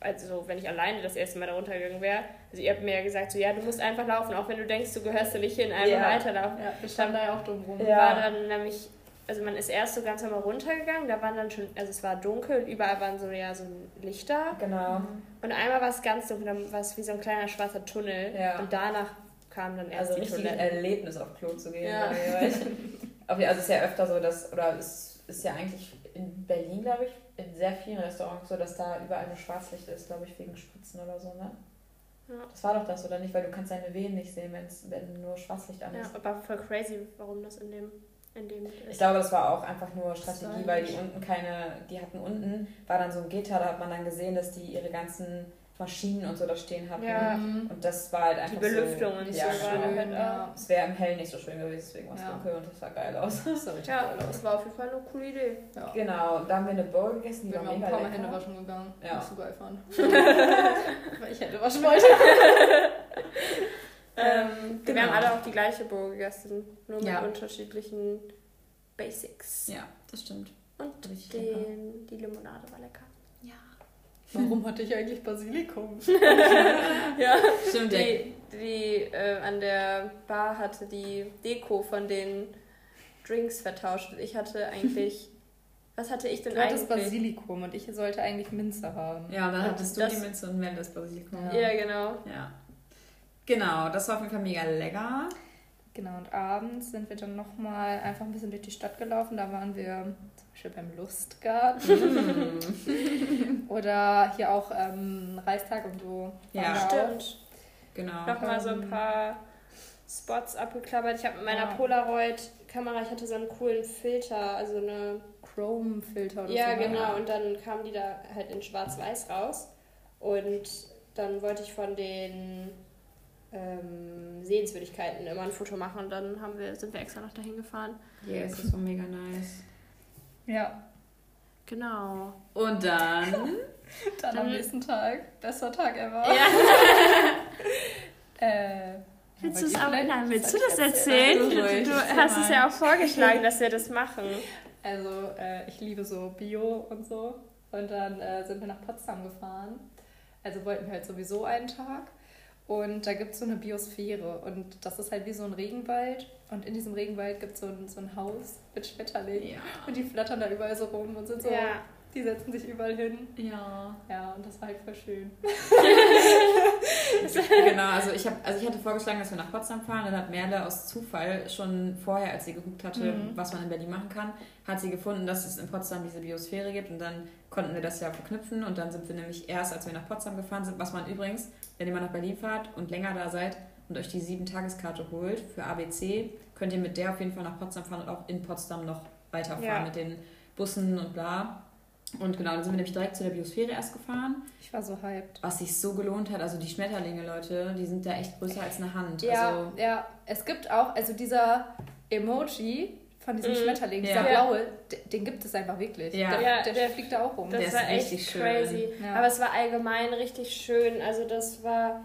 also wenn ich alleine das erste Mal da runtergegangen wäre, also ihr habt mir ja gesagt, so ja, du musst einfach laufen, auch wenn du denkst, du gehörst da nicht hin, einfach ja. weiterlaufen. Ja, wir standen da ja auch drum rum. Ja. War dann nämlich, also man ist erst so ganz normal runtergegangen, da waren dann schon, also es war dunkel, überall waren so ja so Lichter. Genau. Und einmal war es ganz dunkel, dann war es wie so ein kleiner schwarzer Tunnel. Ja. Und danach kam dann erst also die Toilette. Erlebnis auf Klo zu gehen. Ja. Also es ist ja öfter so, dass, oder es ist ja eigentlich in Berlin, glaube ich, in sehr vielen Restaurants so, dass da überall nur Schwarzlicht ist, glaube ich, wegen Spritzen oder so, ne? Ja. Das war doch das, oder nicht? Weil du kannst deine Wehen nicht sehen, wenn's, wenn nur Schwarzlicht an ist. Ja, aber voll crazy, warum das in dem, in dem Ich glaube, das war auch einfach nur Strategie, weil die unten keine, die hatten unten, war dann so ein Gitter, da hat man dann gesehen, dass die ihre ganzen Maschinen und so da stehen hatten. Ja. Und das war halt einfach Die Belüftung so, und ja, so schön. Halt ja. Es wäre im Hellen nicht so schön gewesen, deswegen war es ja. dunkel und das sah geil aus. Das sah ja, geil das war auf jeden Fall eine coole Idee. Ja. Genau, da haben wir eine Bowl gegessen, die wir war mega lecker. Ich bin ein paar Mal Hände waschen gegangen. Ja. So geil fand. Weil ich Hände waschen wollte. ähm, genau. Wir haben alle auch die gleiche Bowl gegessen, nur mit unterschiedlichen Basics. Ja, das stimmt. Und den, die Limonade war lecker. Warum hatte ich eigentlich Basilikum? ja, stimmt. Die, die äh, an der Bar hatte die Deko von den Drinks vertauscht. Ich hatte eigentlich Was hatte ich denn du eigentlich? Du hattest Basilikum und ich sollte eigentlich Minze haben. Ja, dann hattest du das, die Minze und Mel das Basilikum. Ja. ja, genau. Ja. Genau, das war auf jeden Fall mega lecker. Genau, und abends sind wir dann nochmal einfach ein bisschen durch die Stadt gelaufen. Da waren wir Beispiel beim Lustgarten. Mm. Oder hier auch ähm, Reistag und so. Ja, stimmt. Genau. Nochmal so ein paar Spots abgeklappert. Ich habe mit meiner ja. Polaroid-Kamera, ich hatte so einen coolen Filter, also eine Chrome-Filter oder ja, so. Ja, genau. Und dann kamen die da halt in schwarz-weiß raus. Und dann wollte ich von den ähm, Sehenswürdigkeiten immer ein Foto machen und dann haben wir, sind wir extra noch dahin gefahren. Yes, das war mega nice. Ja. Genau. Und dann? dann, dann am nächsten Tag. Bester Tag ever. Ja. äh, willst du es auch, nein, willst du das erzählen? Du, du hast es ja auch vorgeschlagen, dass wir das machen. Also, äh, ich liebe so Bio und so. Und dann äh, sind wir nach Potsdam gefahren. Also wollten wir halt sowieso einen Tag. Und da gibt es so eine Biosphäre und das ist halt wie so ein Regenwald. Und in diesem Regenwald gibt so es so ein Haus mit Schmetterlingen. Ja. Und die flattern da überall so rum und sind so ja. Die setzen sich überall hin. Ja. Ja, und das war halt voll schön. genau, also ich, hab, also ich hatte vorgeschlagen, dass wir nach Potsdam fahren. Dann hat Merle aus Zufall schon vorher, als sie geguckt hatte, mhm. was man in Berlin machen kann, hat sie gefunden, dass es in Potsdam diese Biosphäre gibt. Und dann konnten wir das ja verknüpfen. Und dann sind wir nämlich erst, als wir nach Potsdam gefahren sind, was man übrigens, wenn ihr mal nach Berlin fahrt und länger da seid und euch die sieben Tageskarte holt für ABC, könnt ihr mit der auf jeden Fall nach Potsdam fahren und auch in Potsdam noch weiterfahren ja. mit den Bussen und bla. Und genau, dann sind wir nämlich direkt zu der Biosphäre erst gefahren. Ich war so hyped. Was sich so gelohnt hat. Also die Schmetterlinge, Leute, die sind da echt größer als eine Hand. Ja, also, ja. Es gibt auch, also dieser Emoji von diesem mm, Schmetterling, dieser ja. blaue, den gibt es einfach wirklich. Ja. Der, ja, der, der fliegt da auch rum. Das der war echt crazy. Ja. Aber es war allgemein richtig schön. Also das war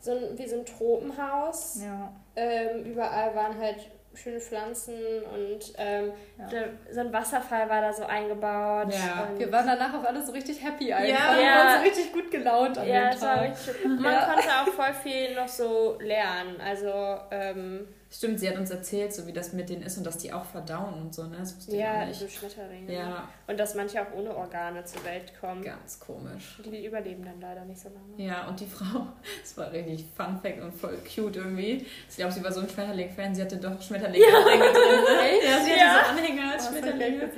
so ein, wie so ein Tropenhaus. Ja. Ähm, überall waren halt schöne Pflanzen und ähm, ja. der, so ein Wasserfall war da so eingebaut. Ja. Wir waren danach auch alle so richtig happy einfach. Ja. Wir waren so richtig gut gelaunt an ja, dem Tag. Richtig, man ja. konnte auch voll viel noch so lernen. Also ähm, Stimmt, sie hat uns erzählt, so wie das mit denen ist und dass die auch verdauen und so, ne? Das wusste ja, ich nicht. so Schmetterlinge. Ja. Und dass manche auch ohne Organe zur Welt kommen. Ganz komisch. Die überleben dann leider nicht so lange. Ja, und die Frau, das war richtig Fun Fact und voll cute irgendwie. Ich glaube, sie war so ein Schmetterling-Fan, sie hatte doch Schmetterlinge ja. drin. Ne? Ja, sie hatte ja. so Anhänger als oh, Schmetterlinge.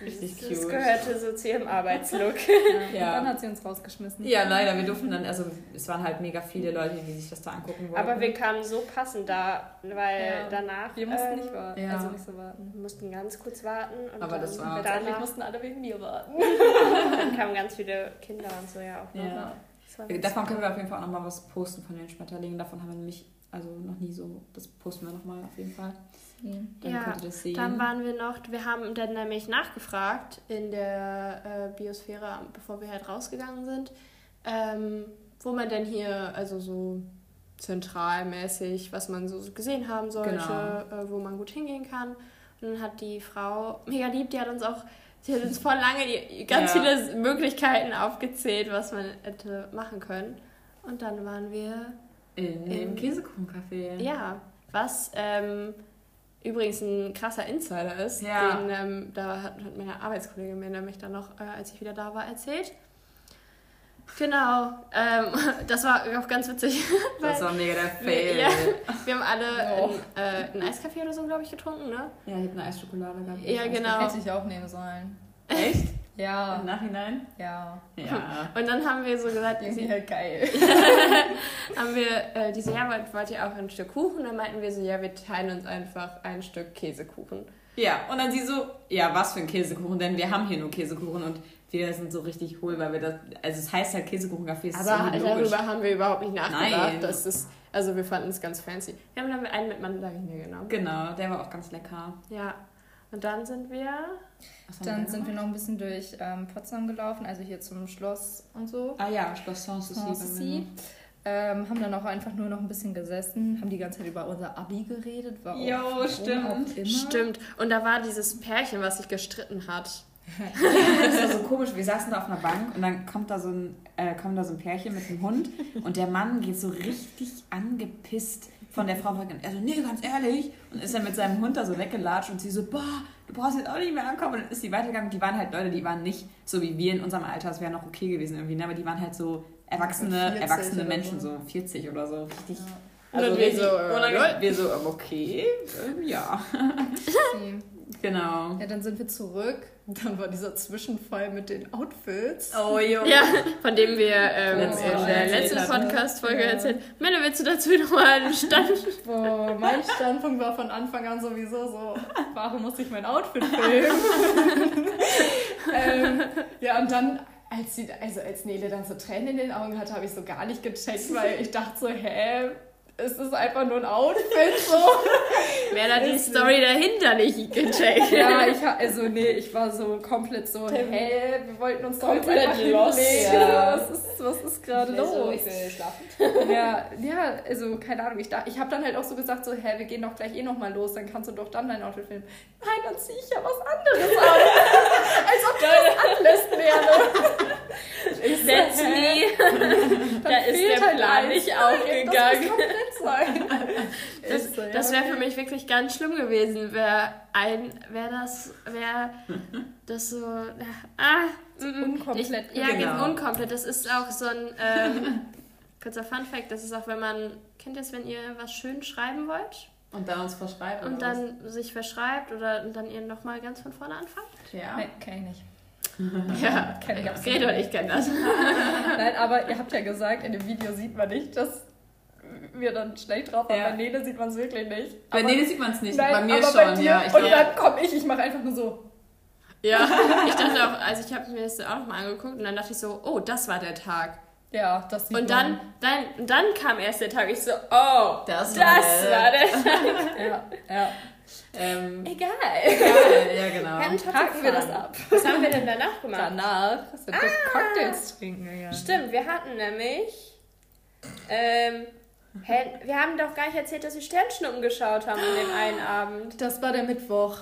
Richtig cute. Das gehörte so zu ihrem Arbeitslook. ja. ja. Und dann hat sie uns rausgeschmissen. Ja, leider. Wir durften dann, also es waren halt mega viele Leute, die sich das da angucken wollten. Aber wir kamen so passend da, weil weil ja. danach. Wir mussten ähm, nicht warten. Ja. Also nicht so warten. Wir mussten ganz kurz warten. Und Aber das war. Danach mussten alle wegen mir warten. dann kamen ganz viele Kinder und so ja auch noch. Ja. Davon können wir auf jeden Fall auch nochmal was posten von den Schmetterlingen. Davon haben wir nämlich also noch nie so. Das posten wir nochmal auf jeden Fall. Dann ja, könnt ihr das sehen. Dann waren wir noch, wir haben dann nämlich nachgefragt in der äh, Biosphäre, bevor wir halt rausgegangen sind, ähm, wo man denn hier, also so zentralmäßig, was man so gesehen haben sollte, genau. äh, wo man gut hingehen kann. Und dann hat die Frau, mega lieb, die hat uns auch, sie hat uns voll lange ganz ja. viele Möglichkeiten aufgezählt, was man hätte machen können. Und dann waren wir in, dem Käsekuchencafé. Ja, was ähm, übrigens ein krasser Insider ist. Ja. Den, ähm, da hat, hat meine Arbeitskollegin mir nämlich dann noch, äh, als ich wieder da war, erzählt. Genau, ähm, das war auch ganz witzig. Das war mega der Fail. Ja, wir haben alle oh. ein, äh, einen Eiskaffee oder so, glaube ich, getrunken, ne? Ja, ich habe eine Eisschokolade gehabt. Ja, genau. Hätte ich auch nehmen sollen. Echt? Ja. Im Nachhinein? Ja. Ja. Und dann haben wir so gesagt, irgendwie halt geil. haben wir äh, diese, ja, wollt ihr auch ein Stück Kuchen? Dann meinten wir so, ja, wir teilen uns einfach ein Stück Käsekuchen. Ja, und dann sie so, ja, was für ein Käsekuchen, denn wir haben hier nur Käsekuchen und wir sind so richtig hohl, weil wir das, also es heißt halt Käsekuchencafé. Aber darüber haben wir überhaupt nicht nachgedacht. Nein. Das ist, also wir fanden es ganz fancy. Wir haben dann einen mit Mandarine genommen. Genau, der war auch ganz lecker. Ja. Und dann sind wir. Dann sind wir noch ein bisschen durch ähm, Potsdam gelaufen, also hier zum Schloss und so. Ah ja, Schloss Sanssouci. Ähm, haben dann auch einfach nur noch ein bisschen gesessen, haben die ganze Zeit über unser Abi geredet. War jo, stimmt. Stimmt. Und da war dieses Pärchen, was sich gestritten hat. das war so komisch. Wir saßen da auf einer Bank und dann kommt da so ein, äh, kommt da so ein Pärchen mit einem Hund und der Mann geht so richtig angepisst von der Frau weg und er so, nee, ganz ehrlich. Und ist dann mit seinem Hund da so weggelatscht und sie so, boah, du brauchst jetzt auch nicht mehr ankommen. Und dann ist sie weitergegangen. Die waren halt Leute, die waren nicht so wie wir in unserem Alter. Das wäre noch okay gewesen irgendwie, ne? aber die waren halt so erwachsene, erwachsene Menschen, so 40 oder so. Richtig. Ja. Also wir so, äh, wir so, okay, äh, ja. Genau. Ja, dann sind wir zurück. Dann war dieser Zwischenfall mit den Outfits. Oh, jo. Ja, von dem wir ähm, in der letzten Podcast-Folge ja. erzählt Männer, willst du dazu nochmal einen Stand? Boah, mein Standpunkt war von Anfang an sowieso so, warum muss ich mein Outfit filmen? ähm, ja, und dann als, sie, also als Nele dann so Tränen in den Augen hatte, habe ich so gar nicht gecheckt, weil ich dachte so, hä, es ist einfach nur ein Outfit so. Wer da die Story dahinter nicht gecheckt. Ja, ich also nee, ich war so komplett so, hä, wir wollten uns doch jetzt einfach los. Ja. Was ist, was ist gerade los? So, ich will schlafen. Ja, ja, also keine Ahnung, ich, ich habe dann halt auch so gesagt, so, hä, wir gehen doch gleich eh nochmal los, dann kannst du doch dann dein Outfit filmen. Nein, dann ziehe ich ja was anderes an. Als ob du das anlässt werde. Ich That's me. da ist der halt Plan nicht aufgegangen sein. Das, das wäre für mich wirklich ganz schlimm gewesen, wäre ein, wäre das, wäre das so, ah, so mm, mm. unkomplett. Ich, ja, genau. unkomplett. Das ist auch so ein ähm, kurzer Fun Fact. Das ist auch, wenn man kennt ihr es, wenn ihr was schön schreiben wollt. Und dann uns verschreibt. Und dann was? sich verschreibt oder dann ihr nochmal ganz von vorne anfangt? Ja. Nee, kenn ich nicht. ja, kenne ich absolut. Gret und ich kenne das. Nein, aber ihr habt ja gesagt, in dem Video sieht man nicht, dass wir dann schlecht drauf waren. Ja. Bei Nele sieht man es wirklich nicht. Bei aber, Nele sieht man es nicht, nein, bei mir schon, bei dir, ja. und glaub, dann komme ich, ich mache einfach nur so. Ja, ich dachte auch, also ich habe mir das auch nochmal angeguckt und dann dachte ich so, oh, das war der Tag. Ja, das sieht Und dann, dann, dann kam erst der Tag, ich so, oh, das, das war, der Tag. ja, ja. Ähm, egal. Egal, ja genau. Dann hacken wir das ab. Was haben wir denn danach gemacht? Danach sind wir ah, Cocktails trinken gegangen. Stimmt, wir hatten nämlich ähm, Hä, wir haben doch gar nicht erzählt, dass wir Sternschnuppen geschaut haben an dem einen Abend. Das war der Mittwoch.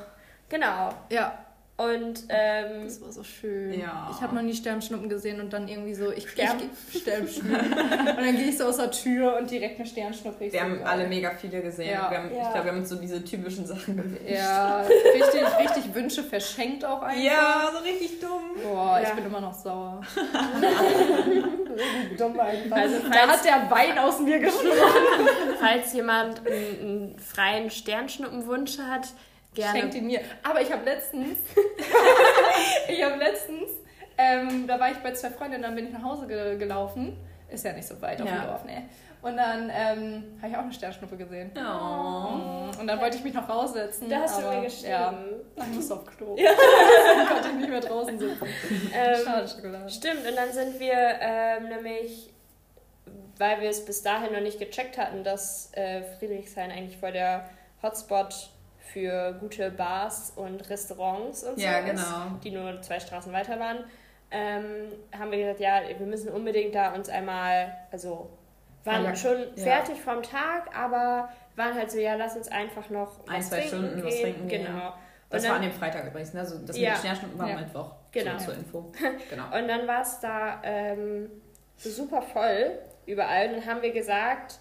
Genau. Ja. Und ähm, das war so schön. Ja. Ich habe noch nie Sternschnuppen gesehen und dann irgendwie so, ich, Stern Sternschnuppen. und dann gehe ich so aus der Tür und direkt eine Sternschnuppe. Wir so haben geil. alle mega viele gesehen. Ja. Haben, ja. Ich glaube, wir haben uns so diese typischen Sachen gewünscht. Ja, richtig, richtig Wünsche verschenkt auch einfach. Ja, so richtig dumm. Boah, ja. ich bin immer noch sauer. dumm einfach. Also, da hat der Wein aus mir gesprochen. falls jemand einen, einen freien Sternschnuppenwunsch hat, Gerne. Schenkt ihn mir. Aber ich habe letztens, ich habe letztens, ähm, da war ich bei zwei Freundinnen, dann bin ich nach Hause ge gelaufen. Ist ja nicht so weit auf ja. dem Dorf, ne? Und dann ähm, habe ich auch eine Sternschnuppe gesehen. Oh. Und dann wollte ich mich noch raussetzen. Da hast aber, du mir geschrieben. Ja, ich musste auf Klo. Ja. dann konnte ich nicht mehr draußen sitzen. Ähm, Schade, Schokolade. Stimmt, und dann sind wir ähm, nämlich, weil wir es bis dahin noch nicht gecheckt hatten, dass äh, Friedrichshain eigentlich vor der Hotspot für gute Bars und Restaurants und so ja, genau. die nur zwei Straßen weiter waren, ähm, haben wir gesagt, ja, wir müssen unbedingt da uns einmal, also waren ja, schon ja. fertig vom Tag, aber waren halt so, ja, lass uns einfach noch ein, zwei Stunden gehen. was trinken. Genau. Das dann, war an dem Freitag übrigens, ne? Also das ja. mit Sternstunden war am Mittwoch. Genau. So, zur Info. Genau. und dann war es da ähm, super voll überall. Und dann haben wir gesagt,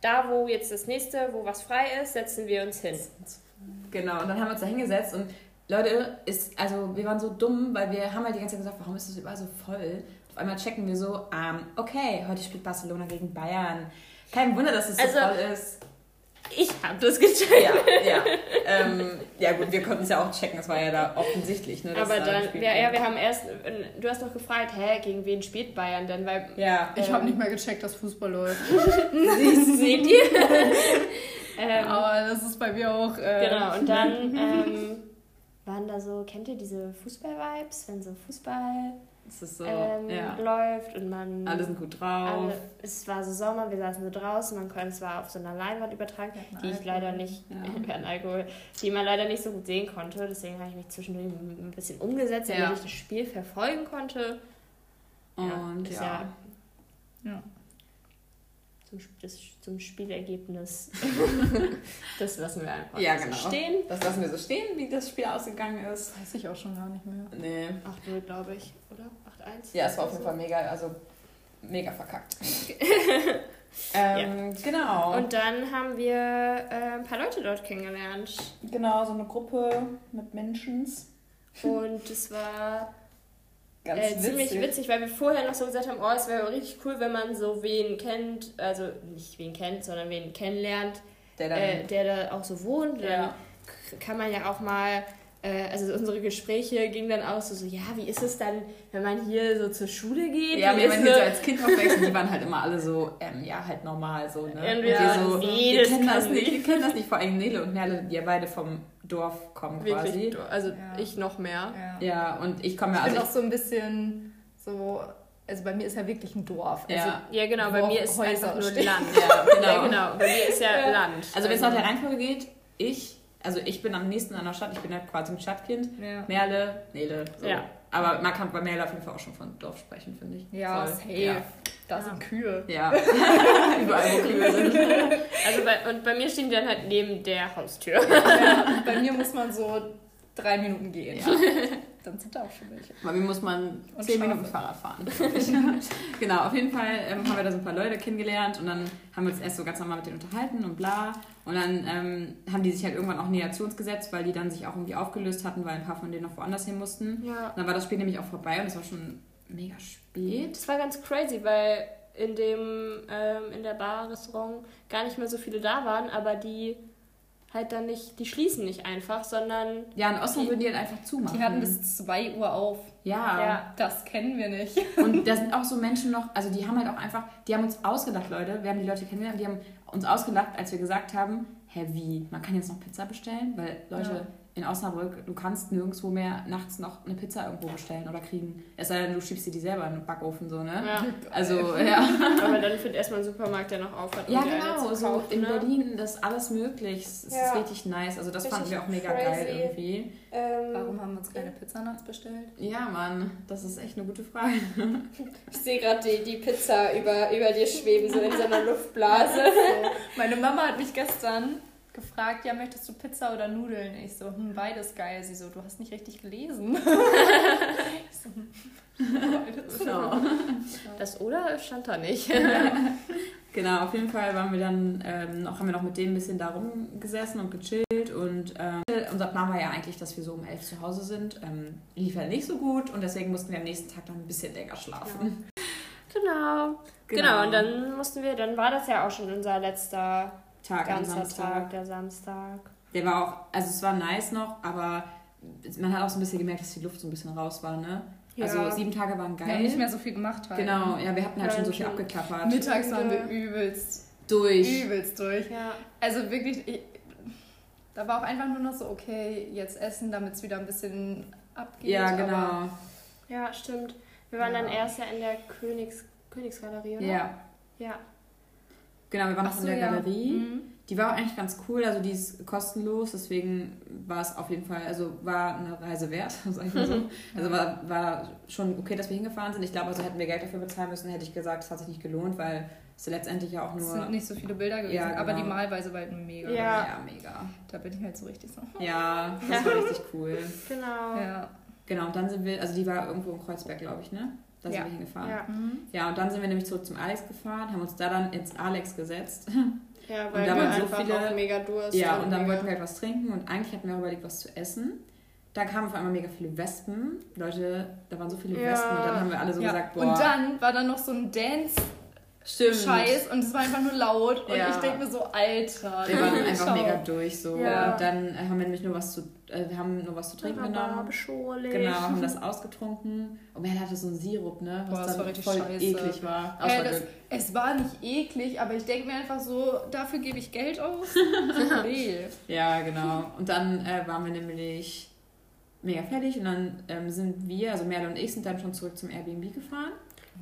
da wo jetzt das nächste, wo was frei ist, setzen wir uns hin. Genau, und dann haben wir uns da hingesetzt und Leute, ist, also wir waren so dumm, weil wir haben halt die ganze Zeit gesagt, warum ist das überall so voll? Auf einmal checken wir so, ähm, okay, heute spielt Barcelona gegen Bayern. Kein Wunder, dass es so also, voll ist. Ich habe das gecheckt. Ja, ja. Ähm, ja gut, wir konnten es ja auch checken, das war ja da offensichtlich. Ne, Aber dann, ja, ja, wir haben erst, du hast doch gefragt, hä, gegen wen spielt Bayern denn? Weil, ja, ich ähm, habe nicht mehr gecheckt, dass Fußball läuft. Seht ihr? Ähm, Aber das ist bei mir auch. Äh, genau, und dann ähm, waren da so, kennt ihr diese Fußball-Vibes, wenn so Fußball so, ähm, ja. läuft und man. Alle sind gut drauf. Alle, es war so Sommer, wir saßen so draußen, man konnte es war auf so einer Leinwand übertragen, die ich leider nicht, ja. Alkohol, die man leider nicht so gut sehen konnte. Deswegen habe ich mich zwischendurch ein bisschen umgesetzt, damit ja. ich das Spiel verfolgen konnte. Und ja. ja. Zum, das, zum Spielergebnis. das lassen wir einfach ja, genau. so stehen. Das lassen wir so stehen, wie das Spiel ausgegangen ist. Weiß ich auch schon gar nicht mehr. Nee. 8-0, glaube ich, oder? 8-1? Ja, es war auf jeden Fall mega, also mega verkackt. ähm, ja. Genau. Und dann haben wir äh, ein paar Leute dort kennengelernt. Genau, so eine Gruppe mit Menschen. Und es war Ganz äh, ziemlich witzig, weil wir vorher noch so gesagt haben, oh, es wäre richtig cool, wenn man so wen kennt, also nicht wen kennt, sondern wen kennenlernt, der, dann, äh, der da auch so wohnt. Ja. Dann kann man ja auch mal, äh, also unsere Gespräche gingen dann auch so, so, ja, wie ist es dann, wenn man hier so zur Schule geht? Ja, wenn man hier so als Kind aufwächst, die waren halt immer alle so, ähm, ja, halt normal so, ne? Irgendwie ja, so, nee, wir, kennen das nicht, wir kennen das nicht, vor allem Nele und Merle, die ja beide vom Dorf kommen quasi. also ja. ich noch mehr. Ja, ja und ich komme ja also. Ich bin auch so ein bisschen so. Also bei mir ist ja wirklich ein Dorf. Also ja. ja, genau, bei mir ist Häuser einfach nur stehen. Land. Ja, genau. ja, genau. Bei mir ist ja, Land. Also wenn es nach der Reihenfolge geht, ich, also ich bin am nächsten an der Stadt, ich bin ja quasi ein Stadtkind. Merle, Nele. So. Ja. Aber man kann bei Merle auf jeden Fall auch schon von Dorf sprechen, finde ich. Ja, Voll. safe. Da sind Kühe. Ja. Überall, wo Kühe sind. Also bei, und bei mir stehen die dann halt neben der Haustür. Ja, bei mir muss man so drei Minuten gehen. Ja. Dann sind da auch schon welche. Bei mir muss man und zehn Minuten Fahrrad fahren. genau, auf jeden Fall ähm, haben wir da so ein paar Leute kennengelernt und dann haben wir uns erst so ganz normal mit denen unterhalten und bla. Und dann ähm, haben die sich halt irgendwann auch näher zu uns gesetzt, weil die dann sich auch irgendwie aufgelöst hatten, weil ein paar von denen noch woanders hin mussten. Ja. Und dann war das Spiel nämlich auch vorbei und es war schon mega spät. Das war ganz crazy, weil in dem ähm, in der Bar-Restaurant gar nicht mehr so viele da waren, aber die halt dann nicht, die schließen nicht einfach, sondern. Ja, in Osnabrück würden die halt einfach zumachen. Die hatten bis 2 Uhr auf. Ja. ja. Das kennen wir nicht. Und da sind auch so Menschen noch, also die haben halt auch einfach, die haben uns ausgedacht, Leute, wir haben die Leute kennengelernt, die haben uns ausgelacht, als wir gesagt haben, hä, wie, man kann jetzt noch Pizza bestellen? Weil, Leute, ja in Osnabrück, du kannst nirgendwo mehr nachts noch eine Pizza irgendwo bestellen oder kriegen. Es sei denn, du schiebst dir die selber in den Backofen, so, ne? Ja. Also, ja. Aber dann findet erstmal ein Supermarkt, der noch aufhat. Ja, genau. so kaufen, in ne? Berlin ist alles möglich. Es ja. ist richtig nice. Also, das richtig fanden wir auch mega crazy. geil irgendwie. Ähm, Warum haben wir uns keine Pizza nachts bestellt? Ja, Mann, das ist echt eine gute Frage. Ich sehe gerade die, die Pizza über, über dir schweben, so in so einer Luftblase. So. Meine Mama hat mich gestern gefragt, ja, möchtest du Pizza oder Nudeln? Ich so, hm, beides geil. Sie so, du hast nicht richtig gelesen. ich so, hm, beides. Genau. Das oder stand da nicht. genau, auf jeden Fall waren wir dann, ähm, noch, haben wir noch mit denen ein bisschen da rumgesessen und gechillt und ähm, unser Plan war ja eigentlich, dass wir so um elf zu Hause sind. Ähm, lief ja halt nicht so gut und deswegen mussten wir am nächsten Tag dann ein bisschen länger schlafen. Genau. Genau. genau. und dann mussten wir, dann war das ja auch schon unser letzter Tag Ganzer Samstag. Tag, der Samstag. Der war auch, also es war nice noch, aber man hat auch so ein bisschen gemerkt, dass die Luft so ein bisschen raus war, ne? Ja. Also sieben Tage waren geil. Wir haben nicht mehr so viel gemacht halt. Genau, ja, wir hatten halt ja, schon so viel abgeklappert. Mittags waren wir übelst durch. Übelst durch. Ja. Also wirklich, ich, da war auch einfach nur noch so, okay, jetzt essen, damit es wieder ein bisschen abgeht. Ja, genau. ja, stimmt. Wir waren ja. dann erst ja in der Königs, Königsgalerie, oder? Ja. Ja. Genau, wir waren noch in der ja. Galerie. Mhm. Die war auch eigentlich ganz cool, also die ist kostenlos, deswegen war es auf jeden Fall, also war eine Reise wert, sag ich mal so. Also war, war schon okay, dass wir hingefahren sind. Ich glaube, also hätten wir Geld dafür bezahlen müssen, hätte ich gesagt, es hat sich nicht gelohnt, weil es letztendlich ja auch nur. Es sind nicht so viele Bilder gewesen, ja, genau. aber die Malweise war halt mega. Ja. ja, mega. Da bin ich halt so richtig so. Ja, das war richtig cool. Genau. Ja. Genau, und dann sind wir, also die war irgendwo in Kreuzberg, glaube ich, ne? Da sind wir hingefahren. Ja. Mhm. ja, und dann sind wir nämlich zurück zum Alex gefahren, haben uns da dann ins Alex gesetzt. Ja, weil und da wir waren so viele, mega Durst. Ja, und dann mega. wollten wir halt was trinken und eigentlich hatten wir auch überlegt, was zu essen. Da kamen auf einmal mega viele Wespen. Leute, da waren so viele ja. Wespen und dann haben wir alle so ja. gesagt, boah. Und dann war da noch so ein Dance Stimmt. Scheiß und es war einfach nur laut und ja. ich denke mir so, Alter. Wir waren einfach mega durch so. Ja. Und dann haben wir nämlich nur was zu, äh, wir haben nur was zu trinken genommen. Genau, haben das ausgetrunken. Und man hatte so einen Sirup, ne? Was Boah, das war richtig voll scheiße. eklig war. Äh, das, es war nicht eklig, aber ich denke mir einfach so, dafür gebe ich Geld aus. Ja, genau. Und dann äh, waren wir nämlich mega fertig und dann ähm, sind wir, also Merle und ich, sind dann schon zurück zum Airbnb gefahren.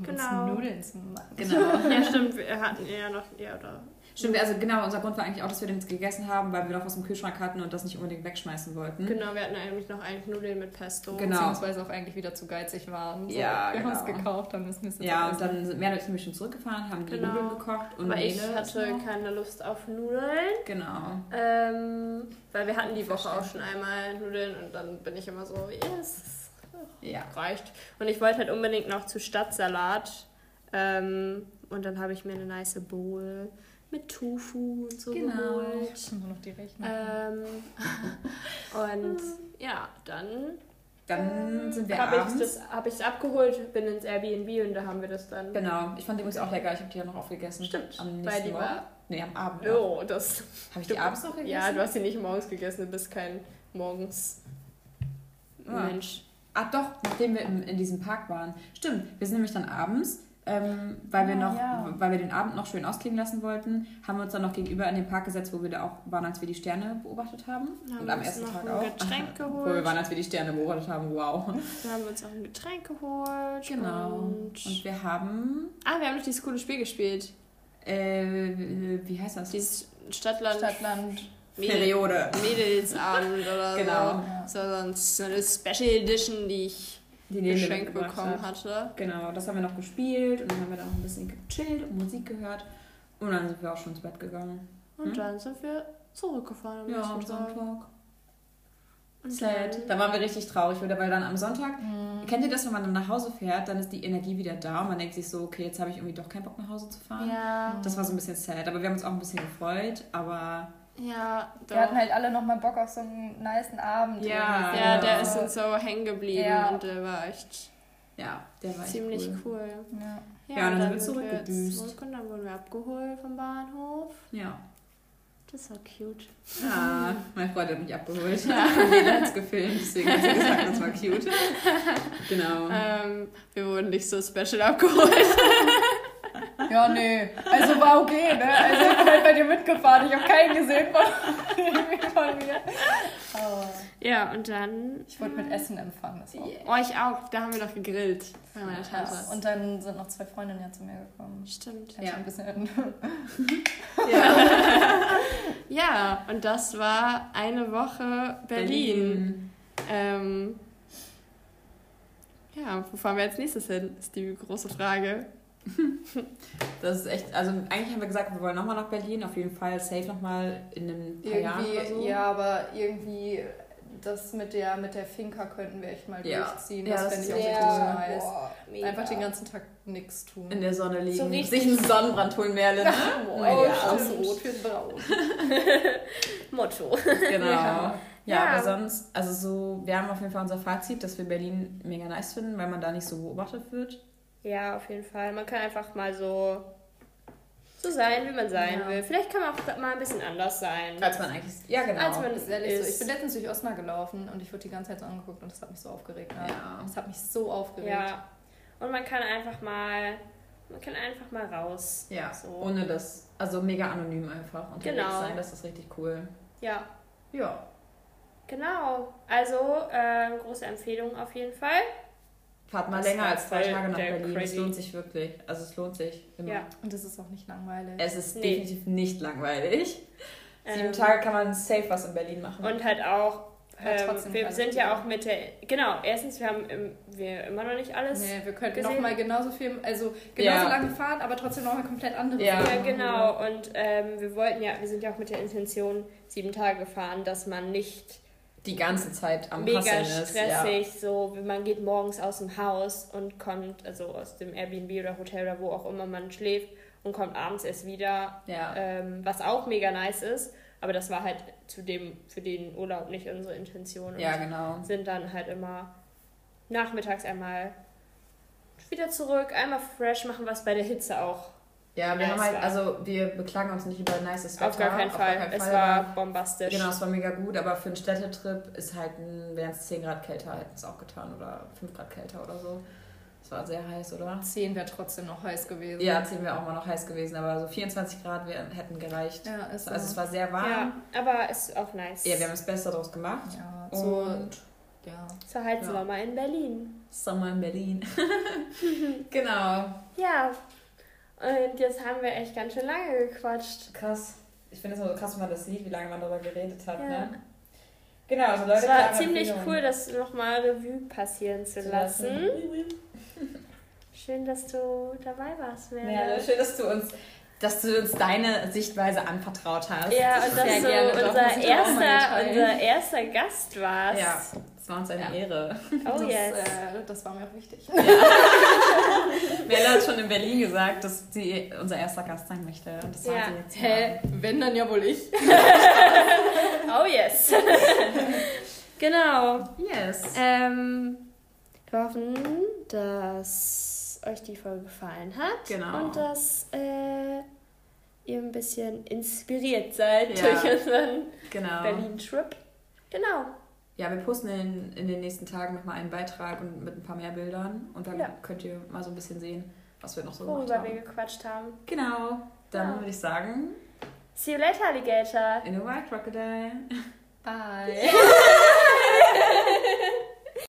genau. Nudeln zu machen. Genau. ja, stimmt. Wir hatten ja noch, ja, oder Stimmt, also genau, unser Grund war eigentlich auch, dass wir den gegessen haben, weil wir noch was im Kühlschrank hatten und das nicht unbedingt wegschmeißen wollten. Genau, wir hatten eigentlich noch eigentlich Nudeln mit Pesto. Genau. Beziehungsweise auch eigentlich wieder zu geizig waren. So, ja, wir genau. haben es gekauft, dann müssen wir es Ja, und dann sind wir nämlich schon zurückgefahren, haben die genau. Nudeln gekocht. Und Aber ich hatte keine Lust auf Nudeln. Genau. Ähm, weil wir hatten die Woche auch schon einmal Nudeln und dann bin ich immer so, yes, ja. reicht. Und ich wollte halt unbedingt noch zu Stadtsalat. Ähm, und dann habe ich mir eine nice Bowl mit Tofu und so genau. geholt. Immer noch die Rechnung. Ähm, und ja, dann dann sind wir hab abends. Habe ich es abgeholt, bin ins Airbnb und da haben wir das dann. Genau, ich fand die übrigens auch lecker. Ich habe die ja noch aufgegessen. Stimmt. Am nächsten weil die Morgen. war. Nee, am Abend. Oh, das. Habe ich die abends noch gegessen? Ja, du hast die nicht morgens gegessen. Du bist kein morgens ah. Mensch. Ach doch, nachdem wir in, in diesem Park waren. Stimmt, wir sind nämlich dann abends ähm, weil, wir ah, noch, ja. weil wir den Abend noch schön ausklingen lassen wollten, haben wir uns dann noch gegenüber in den Park gesetzt, wo wir da auch waren, als wir die Sterne beobachtet haben. haben und am ersten Tag auch. Getränk geholt. Wo wir waren, als wir die Sterne beobachtet haben. Wow. Dann haben wir uns auch ein Getränk geholt. Genau. Und, und wir haben. Ah, wir haben noch dieses coole Spiel gespielt. Äh, wie heißt das? Dieses Stadtland. Stadtland. Periode. Mädelsabend oder genau. so. Genau. So eine Special Edition, die ich die Geschenk bekommen hat. hatte. Genau, das haben wir noch gespielt und dann haben wir da noch ein bisschen gechillt und Musik gehört. Und dann sind wir auch schon ins Bett gegangen. Und hm? dann sind wir zurückgefahren am ja, am Sonntag. Sad. Da waren wir richtig traurig wieder, weil dann am Sonntag, mhm. kennt ihr das, wenn man dann nach Hause fährt, dann ist die Energie wieder da und man denkt sich so, okay, jetzt habe ich irgendwie doch keinen Bock nach Hause zu fahren. Ja. Das war so ein bisschen sad, aber wir haben uns auch ein bisschen gefreut, aber ja, doch. Wir hatten halt alle nochmal Bock auf so einen niceen Abend. Ja, ja, der ist uns so hängen geblieben ja. und der war echt ja, der war ziemlich cool. cool. Ja, ja, ja und dann, sind wir zurückgedüst. Zurück und dann wurden wir abgeholt vom Bahnhof. Ja. Das war cute. Ja, mein Freund hat mich abgeholt. Ja. Hat es gefilmt, deswegen hat sie gesagt, das war cute. Genau. Ähm, wir wurden nicht so special abgeholt. Ja, nee. Also war okay, ne? Also ich bin halt bei dir mitgefahren. Ich habe keinen gesehen von, von mir. Oh. Ja, und dann. Ich wurde mit Essen empfangen. Das war yeah. Oh, ich auch. Da haben wir noch gegrillt bei meiner Tante. Ja, und dann sind noch zwei Freundinnen ja zu mir gekommen. Stimmt. Ja. Ein bisschen ja. ja, und das war eine Woche Berlin. Berlin. Ähm, ja, wo fahren wir als nächstes hin, ist die große Frage. Das ist echt, also eigentlich haben wir gesagt, wir wollen nochmal nach Berlin, auf jeden Fall safe nochmal in einem paar Jahren oder so. Ja, aber irgendwie das mit der, mit der Finca könnten wir echt mal ja. durchziehen. Das, ja, das fände ich auch richtig nice. Boah, Einfach den ganzen Tag nichts tun. In der Sonne liegen. So sich einen Sonnenbrand holen, Merle. Ne? oh, oh ja, aus Rot für Braun. Motto. Genau. Ja. Ja, ja, aber sonst, also so, wir haben auf jeden Fall unser Fazit, dass wir Berlin mega nice finden, weil man da nicht so beobachtet wird. Ja, auf jeden Fall. Man kann einfach mal so, so sein, wie man sein ja. will. Vielleicht kann man auch mal ein bisschen anders sein. Als man eigentlich Ja, genau. Als man ist ehrlich ist. so. Ich bin letztens durch Osnabrück gelaufen und ich wurde die ganze Zeit so angeguckt und das hat mich so aufgeregt. Ne? Ja. Das hat mich so aufgeregt. Ja. Und man kann einfach mal, man kann einfach mal raus. Ja, so. ohne das, also mega anonym einfach unterwegs genau. sein. Das ist richtig cool. Ja. Ja. Genau. Also, äh, große Empfehlung auf jeden Fall. Fahrt mal das länger als zwei Tage nach Berlin. Es lohnt sich wirklich. Also es lohnt sich immer. Ja. Und es ist auch nicht langweilig. Es ist nee. definitiv nicht langweilig. Ähm, Sieben Tage kann man safe was in Berlin machen. Und halt auch, ähm, wir sind ja auch mit der, genau, erstens, wir haben im, wir immer noch nicht alles Nee, wir könnten nochmal genauso viel, also genauso ja. lange fahren, aber trotzdem noch mal komplett andere Ja, ja genau. Und ähm, wir wollten ja, wir sind ja auch mit der Intention sieben Tage gefahren, dass man nicht die ganze Zeit am Mega stressig, ja. so man geht morgens aus dem Haus und kommt, also aus dem Airbnb oder Hotel oder wo auch immer man schläft und kommt abends erst wieder, ja. ähm, was auch mega nice ist. Aber das war halt zu dem, für den Urlaub nicht unsere Intention. Ja, genau. Sind dann halt immer nachmittags einmal wieder zurück, einmal fresh machen, was bei der Hitze auch ja, wir ja, haben halt, also wir beklagen uns nicht über nice Wetter. Auf gar keinen Fall. Gar keinen es war bombastisch. Genau, es war mega gut, aber für einen Städtetrip ist halt, wären es 10 Grad kälter, hätten es auch getan oder 5 Grad kälter oder so. Es war sehr heiß, oder? 10 wäre trotzdem noch heiß gewesen. Ja, 10 wäre auch mal noch heiß gewesen, aber so 24 Grad wär, hätten gereicht. Ja, ist Also so. es war sehr warm. Ja, aber es ist auch nice. Ja, wir haben das Beste daraus gemacht. Ja, so und Ja. So halt ja. Sommer in Berlin. Sommer in Berlin. genau. Ja. Und jetzt haben wir echt ganz schön lange gequatscht. Krass. Ich finde es immer so krass, wenn man das sieht, wie lange man darüber geredet hat. Ja. Ne? Genau, also Leute. Es war ziemlich cool, das nochmal Revue passieren zu, zu lassen. lassen. Schön, dass du dabei warst, Merle. Ja, schön, dass du uns dass du uns deine Sichtweise anvertraut hast. Ja, und dass du unser erster, unser erster Gast warst. Ja, das war uns eine ja. Ehre. Oh das, yes. Äh, das war mir auch wichtig. Ja. Mella hat schon in Berlin gesagt, dass sie unser erster Gast sein möchte. Und das ja. war sie jetzt. Hä? Wenn, dann ja wohl ich. oh yes. genau. Yes. Ähm, wir hoffen, dass euch die Folge gefallen hat. Genau. Und dass äh, ihr ein bisschen inspiriert seid ja. durch unseren genau. Berlin-Trip. Genau. Ja, wir posten in, in den nächsten Tagen nochmal einen Beitrag und mit ein paar mehr Bildern und dann ja. könnt ihr mal so ein bisschen sehen, was wir noch so Worüber gemacht haben. wir gequatscht haben. Genau. Dann ja. würde ich sagen... See you later, Alligator. In a white crocodile. Bye.